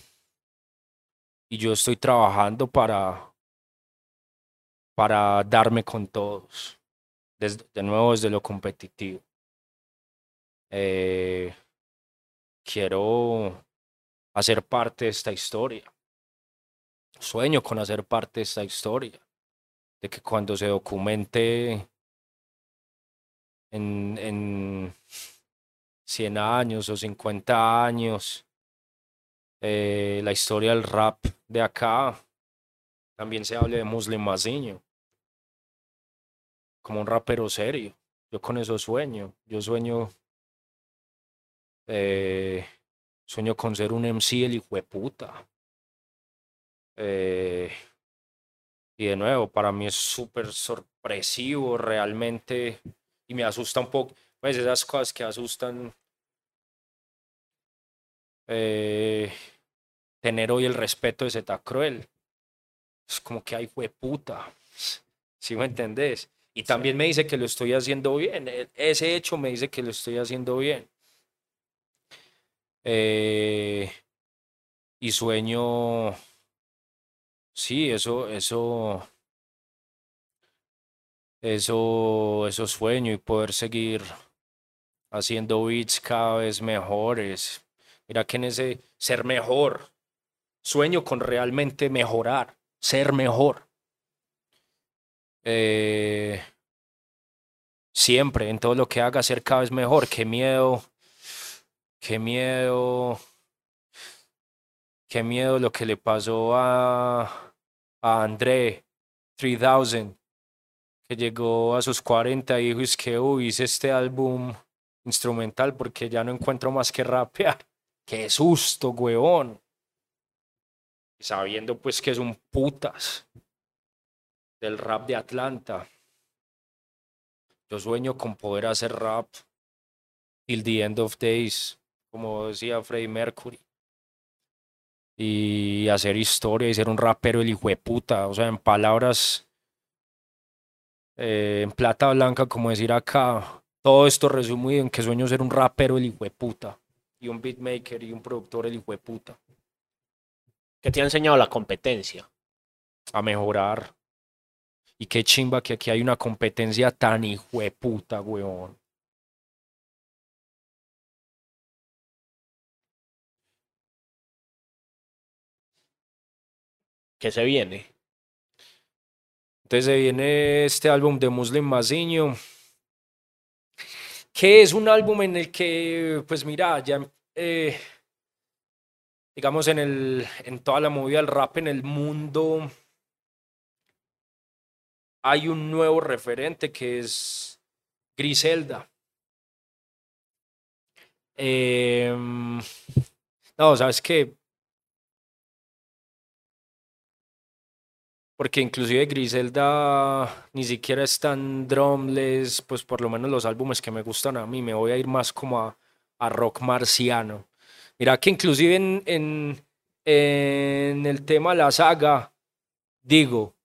y yo estoy trabajando para, para darme con todos, desde- de nuevo desde lo competitivo. Eh, quiero hacer parte de esta historia. Sueño con hacer parte de esta historia, de que cuando se documente en, en 100 años o 50 años, eh, la historia del rap de acá, también se hable de Muslim Maziño, como un rapero serio. Yo con eso sueño. Yo sueño, eh, sueño con ser un MC el hijo de puta. Eh, y de nuevo, para mí es súper sorpresivo realmente y me asusta un poco, pues esas cosas que asustan eh, tener hoy el respeto de Zeta Cruel. Es como que, ay, fue puta. ¿Sí me entendés? Y también me dice que lo estoy haciendo bien. e- Ese hecho me dice que lo estoy haciendo bien. Eh, y sueño, sí, eso, eso, eso, eso sueño y poder seguir haciendo beats cada vez mejores. Mira que en ese ser mejor, sueño con realmente mejorar, ser mejor. Eh, siempre, en todo lo que haga, ser cada vez mejor. Qué miedo, qué miedo, qué miedo lo que le pasó a, a André 3000, que llegó a sus 40 y dijo, es que uy, hice este álbum instrumental porque ya no encuentro más que rapear. Qué susto, huevón. Sabiendo pues que es un putas del rap de Atlanta. Yo sueño con poder hacer rap till the end of days, como decía Freddie Mercury. Y hacer historia y ser un rapero el hijo de puta. O sea, en palabras, eh, en plata blanca, como decir acá, todo esto resumido en que sueño ser un rapero el hijo de puta. Y un beatmaker y un productor el hijo de puta. ¿Qué te ha enseñado la competencia? a mejorar. Y qué chimba que aquí hay una competencia tan hijo de puta, weón. ¿Qué se viene? Entonces se viene este álbum de Muslim Maziño, que es un álbum en el que, pues mira, ya, eh, digamos, en, el, en toda la movida del rap en el mundo, hay un nuevo referente que es Griselda. Em, no, sabes que Porque inclusive Griselda ni siquiera es tan drumless, pues por lo menos los álbumes que me gustan a mí, me voy a ir más como a, a rock marciano. Mira que inclusive en, en, el tema la saga, digo,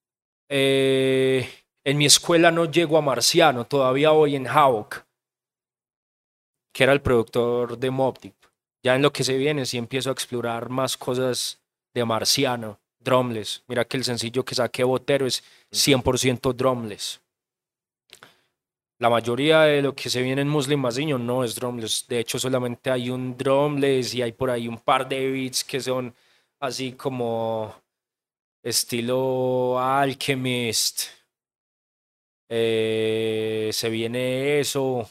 eh, en mi escuela no llego a marciano, todavía voy en Havoc, que era el productor de Mobb Deep. Ya en lo que se viene sí empiezo a explorar más cosas de marciano drumless. Mira que el sencillo que saqué Botero es 100% drumless. La mayoría de lo que se viene en Muslim Maziño no es drumless. De hecho, solamente hay un drumless y hay por ahí un par de beats que son así como estilo Alchemist. Eh, se viene eso.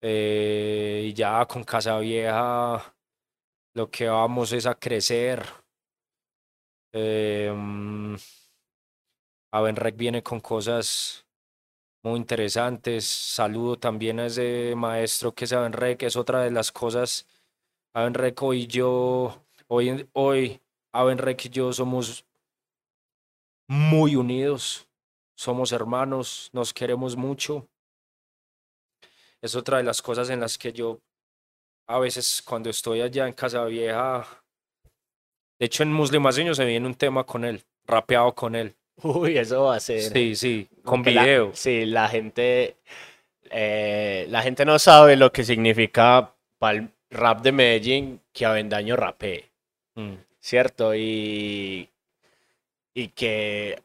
eh, y ya con Casa Vieja lo que vamos es a crecer. Eh, viene con cosas muy interesantes. Saludo también a ese maestro que es Avenrec, es otra de las cosas. Avenrec hoy yo, hoy, hoy y yo somos muy unidos, somos hermanos, nos queremos mucho. Es otra de las cosas en las que yo a veces cuando estoy allá en Casa Vieja, de hecho en Muslim se viene un tema con él, rapeado con él. Uy, eso va a ser. Sí, sí, con Aunque la- video. sí, la gente. eh, la gente no sabe lo que significa para el rap de Medellín que Avendaño rapee, Mm. ¿cierto? Y, y que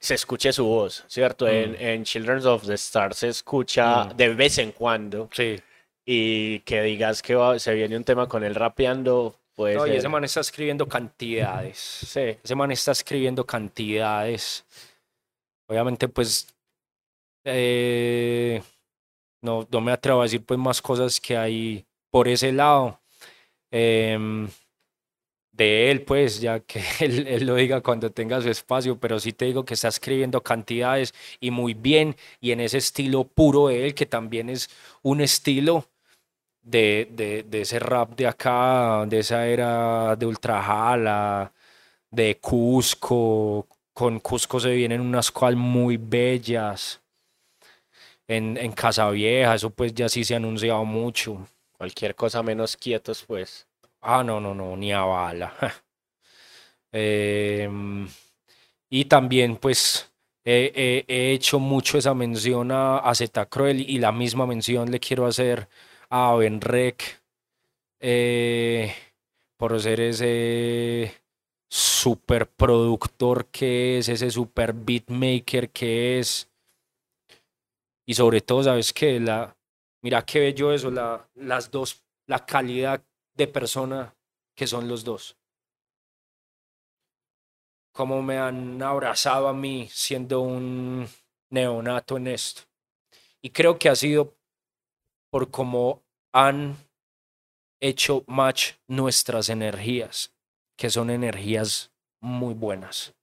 se escuche su voz, ¿cierto? En, Mm. en Children of the Stars se escucha Mm. de vez en cuando Sí. y que digas que va- se viene un tema con él rapeando, No, y ese man está escribiendo cantidades. Sí. Ese man está escribiendo cantidades. Obviamente, pues, eh, no, no me atrevo a decir pues más cosas que hay por ese lado. Em, de él, pues, ya que él, él lo diga cuando tenga su espacio, pero sí te digo que está escribiendo cantidades y muy bien, y en ese estilo puro de él, que también es un estilo de, de, de ese rap de acá, de esa era de Ultrajala, de Cusco. Con Cusco se vienen unas cual muy bellas. En, en Casa Vieja, eso pues ya sí se ha anunciado mucho. Cualquier cosa menos quietos, pues. Ah, no, no, no, ni a bala. Em, y también, pues, he hecho mucho esa mención a, a Zeta Cruel y la misma mención le quiero hacer a Benrek eh, por ser ese super productor que es, ese super beatmaker que es. Y sobre todo, ¿sabes qué? La, mira qué bello eso, la, las dos, la calidad de persona que son los dos. Cómo me han abrazado a mí siendo un neonato en esto. Y creo que ha sido por cómo han hecho match nuestras energías, que son energías muy buenas.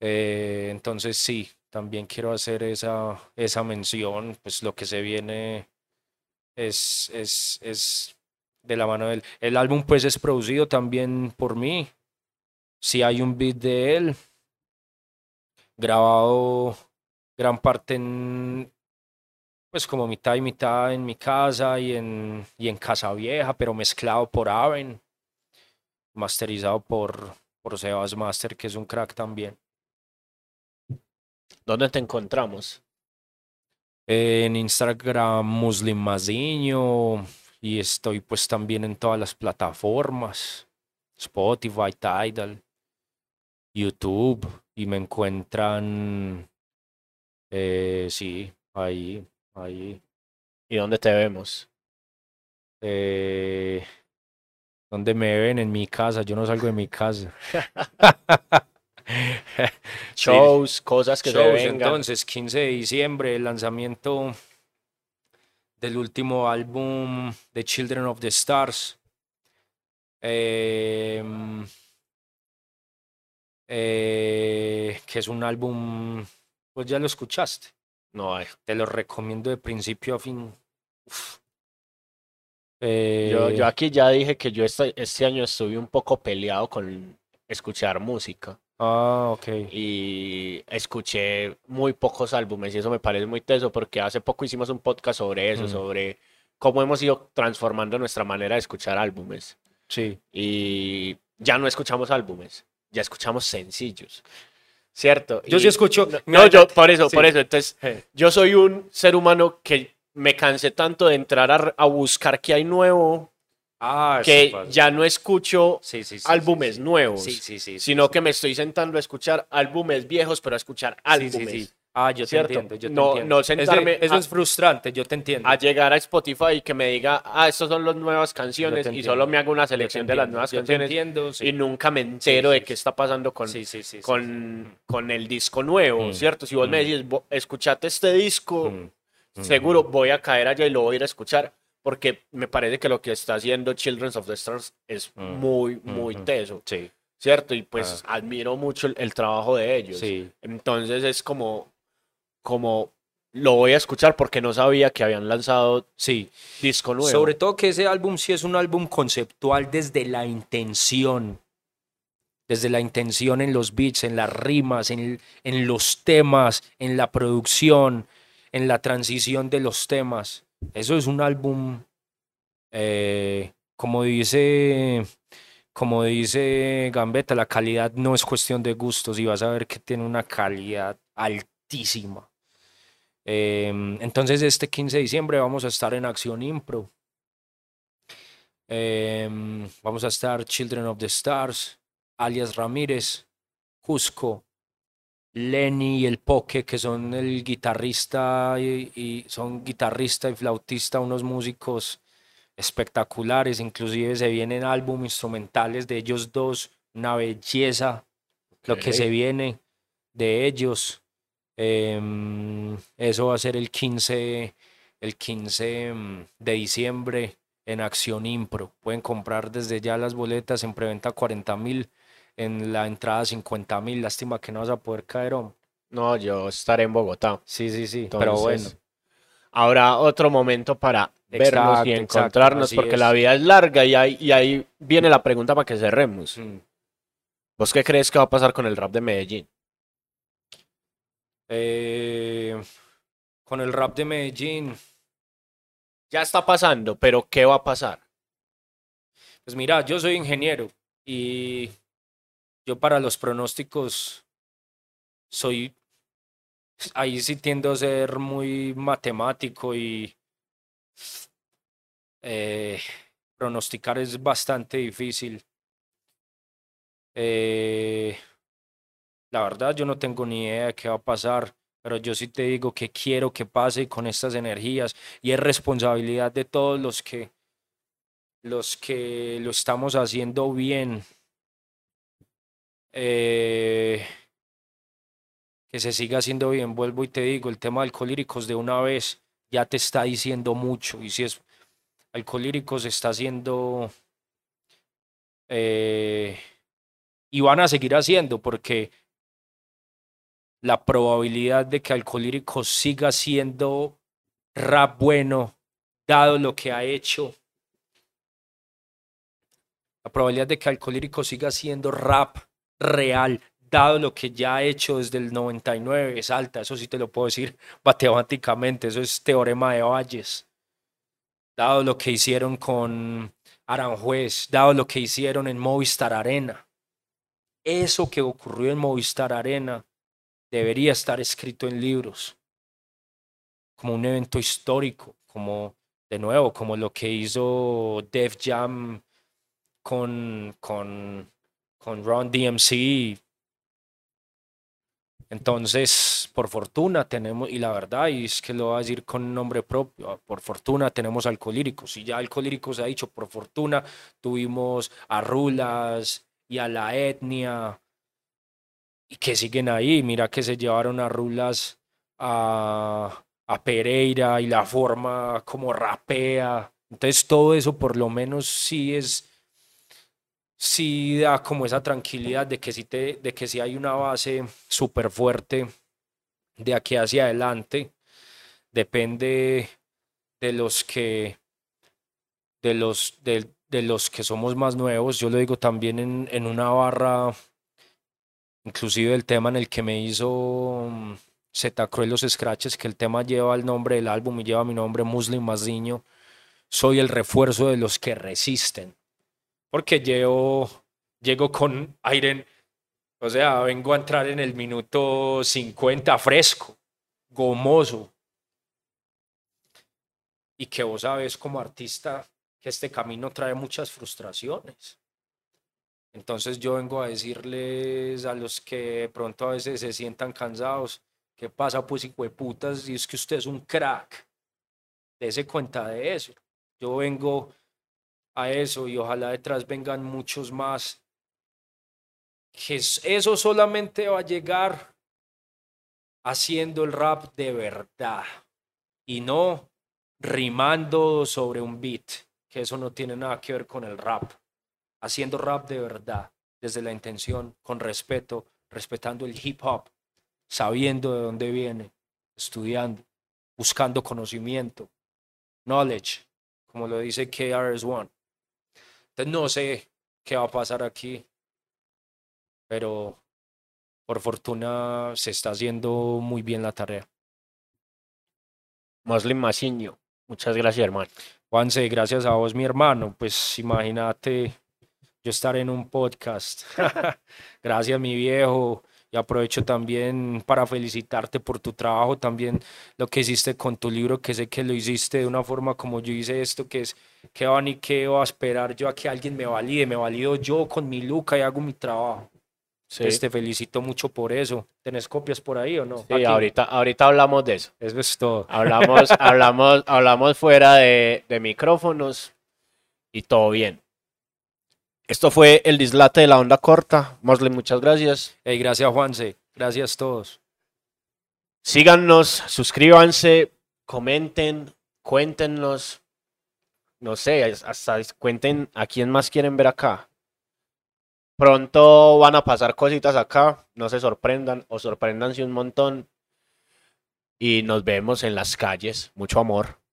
Eh, entonces sí, también quiero hacer esa, esa mención, pues lo que se viene es, es, es de la mano de él. El álbum pues es producido también por mí. Si hay un beat de él, grabado gran parte en, pues como mitad y mitad en mi casa y en, y en Casa Vieja, pero mezclado por Aven, masterizado por, por Sebas Master, que es un crack también. ¿Dónde te encontramos? En Instagram Muslim Maziño y estoy pues también en todas las plataformas, Spotify, Tidal, YouTube y me encuentran, eh, sí, ahí, ahí. ¿Y dónde te vemos? Eh, ¿Dónde me ven? En mi casa, yo no salgo de mi casa. Sí, Shows, cosas que se shows, vengan. entonces, 15 de diciembre, el lanzamiento del último álbum de Children of the Stars. Em, eh, que es un álbum, pues ya lo escuchaste. No hay. Te lo recomiendo de principio a fin. Uf. Yo, Eh, yo aquí ya dije que yo este, este año estuve un poco peleado con escuchar música Ah, ok. y escuché muy pocos álbumes y eso me parece muy teso porque hace poco hicimos un podcast sobre eso, Mm. sobre cómo hemos ido transformando nuestra manera de escuchar álbumes Sí. y ya no escuchamos álbumes, ya escuchamos sencillos, ¿cierto? Yo sí escucho. No, yo por eso, sí. por eso, entonces yo soy un ser humano que me cansé tanto de entrar a, a buscar qué hay nuevo Ah, que ya no escucho álbumes nuevos, Sí, sí, sí. sí, sino que me estoy sentando a escuchar álbumes viejos, pero a escuchar Sí, álbumes. Ah, yo te ¿cierto? entiendo, yo te No- entiendo. no sentarme eso a- es frustrante, yo te entiendo. A llegar a Spotify y que me diga, ah, estas son las nuevas canciones, te y solo me hago una te selección de las nuevas te canciones entiendo, sí. y nunca me entero sí, de sí, qué sí. está pasando con, con, con el disco nuevo, Mm, ¿cierto? Si vos me mm. decís, "Vo- escuchate este disco, Mm, mm, seguro mm. voy a caer allá y lo voy a ir a escuchar, porque me parece que lo que está haciendo Children of the Stars es Mm, muy, muy teso, Sí, ¿cierto? Y pues admiro mucho el, el trabajo de ellos. Ah. sí. Entonces es como, como lo voy a escuchar porque no sabía que habían lanzado Sí, disco nuevo. sobre todo que ese álbum sí es un álbum conceptual desde la intención. desde la intención en los beats, en las rimas, en, en los temas, en la producción, en la transición de los temas. Eso es un álbum, eh, como dice, como dice Gambetta, la calidad no es cuestión de gustos y vas a ver que tiene una calidad altísima. Em, entonces este 15 de diciembre vamos a estar en Acción Impro. Em, vamos a estar Children of the Stars, alias Ramírez, Cusco, Lenny y el Poke, que son el guitarrista y, son guitarrista y flautista, unos músicos espectaculares, inclusive se vienen álbumes instrumentales de ellos dos, una belleza, lo que se viene de ellos. Em, eso va a ser el 15, el 15 mm, de diciembre en Acción Impro. Pueden comprar desde ya las boletas en preventa 40 mil, en la entrada 50 mil. Lástima que no vas a poder caer. No, yo estaré en Bogotá. Sí, sí, sí. pero bueno. Habrá otro momento para vernos y encontrarnos porque la vida es larga y ahí, y ahí viene la pregunta para que cerremos. Mm. ¿Vos qué crees que va a pasar con el rap de Medellín? Eh, con el rap de Medellín. Ya está pasando, pero ¿qué va a pasar? Pues mira, yo soy ingeniero y yo para los pronósticos soy, ahí sí tiendo a ser muy matemático y eh, pronosticar es bastante difícil. Eh, la verdad, yo no tengo ni idea de qué va a pasar, pero yo sí te digo que quiero que pase con estas energías y es responsabilidad de todos los que los que lo estamos haciendo bien. Eh, que se siga haciendo bien. Vuelvo y te digo, el tema de alcohólicos de una vez ya te está diciendo mucho. Y si es alcohólicos está haciendo eh, y van a seguir haciendo porque la probabilidad de que Alcolíricos siga siendo rap bueno, dado lo que ha hecho. La probabilidad de que Alcolíricos siga siendo rap real, dado lo que ya ha hecho desde el 99, es alta. Eso sí te lo puedo decir matemáticamente. Eso es teorema de Valles. Dado lo que hicieron con Aranjuez, dado lo que hicieron en Movistar Arena. Eso que ocurrió en Movistar Arena debería estar escrito en libros, como un evento histórico, como de nuevo, como lo que hizo Def Jam con, con, con Ron DMC. Entonces, por fortuna tenemos, y la verdad, y es que lo voy a decir con nombre propio, por fortuna tenemos alcohólicos, y ya alcohólicos ha dicho, por fortuna tuvimos a Rulas y a la etnia, y que siguen ahí. Mira que se llevaron a Rulas a, Pereira y la forma como rapea. Entonces todo eso por lo menos sí es, sí da como esa tranquilidad de que sí, te, de que hay una base súper fuerte de aquí hacia adelante. Depende de los que, de los, de, de los que somos más nuevos. Yo lo digo también en, en una barra inclusive el tema en el que me hizo mm, Z Cruel los Scratches, que el tema lleva el nombre del álbum y lleva mi nombre Muslim Maziño, soy el refuerzo de los que resisten. Porque llego, llego con aire, o sea, vengo a entrar en el minuto 50 fresco, gomoso. Y que vos sabes como artista que este camino trae muchas frustraciones. Entonces yo vengo a decirles a los que pronto a veces se sientan cansados, ¿qué pasa pues putas? Y es que usted es un crack. Dese cuenta de eso. Yo vengo a eso y ojalá detrás vengan muchos más. Que eso solamente va a llegar haciendo el rap de verdad y no rimando sobre un beat, que eso no tiene nada que ver con el rap haciendo rap de verdad, desde la intención, con respeto, respetando el hip hop, sabiendo de dónde viene, estudiando, buscando conocimiento, knowledge, como lo dice KRS-One. Entonces no sé qué va a pasar aquí. pero por fortuna se está haciendo muy bien la tarea. Muslim Masiño, muchas gracias, hermano. Juanse, gracias a vos, mi hermano. Pues imagínate yo estar en un podcast. gracias, mi viejo. Y aprovecho también para felicitarte por tu trabajo, también lo que hiciste con tu libro, que sé que lo hiciste de una forma como yo hice esto, que es que van y qué va a esperar yo a que alguien me valide, me valido yo con mi luca y hago mi trabajo. Sí, Pues te felicito mucho por eso. ¿Tenés copias por ahí o no? sí, Aquí. ahorita, ahorita hablamos de eso. Eso es todo. Hablamos, hablamos, hablamos fuera de, de micrófonos y todo bien. Esto fue el dislate de la onda corta. Muslim, muchas gracias. Hey, gracias, Juanse. Gracias a todos. Síganos, suscríbanse, comenten, cuéntenos. No sé, hasta cuenten a quién más quieren ver acá. Pronto van a pasar cositas acá, no se sorprendan o sorpréndanse un montón. Y nos vemos en las calles. Mucho amor.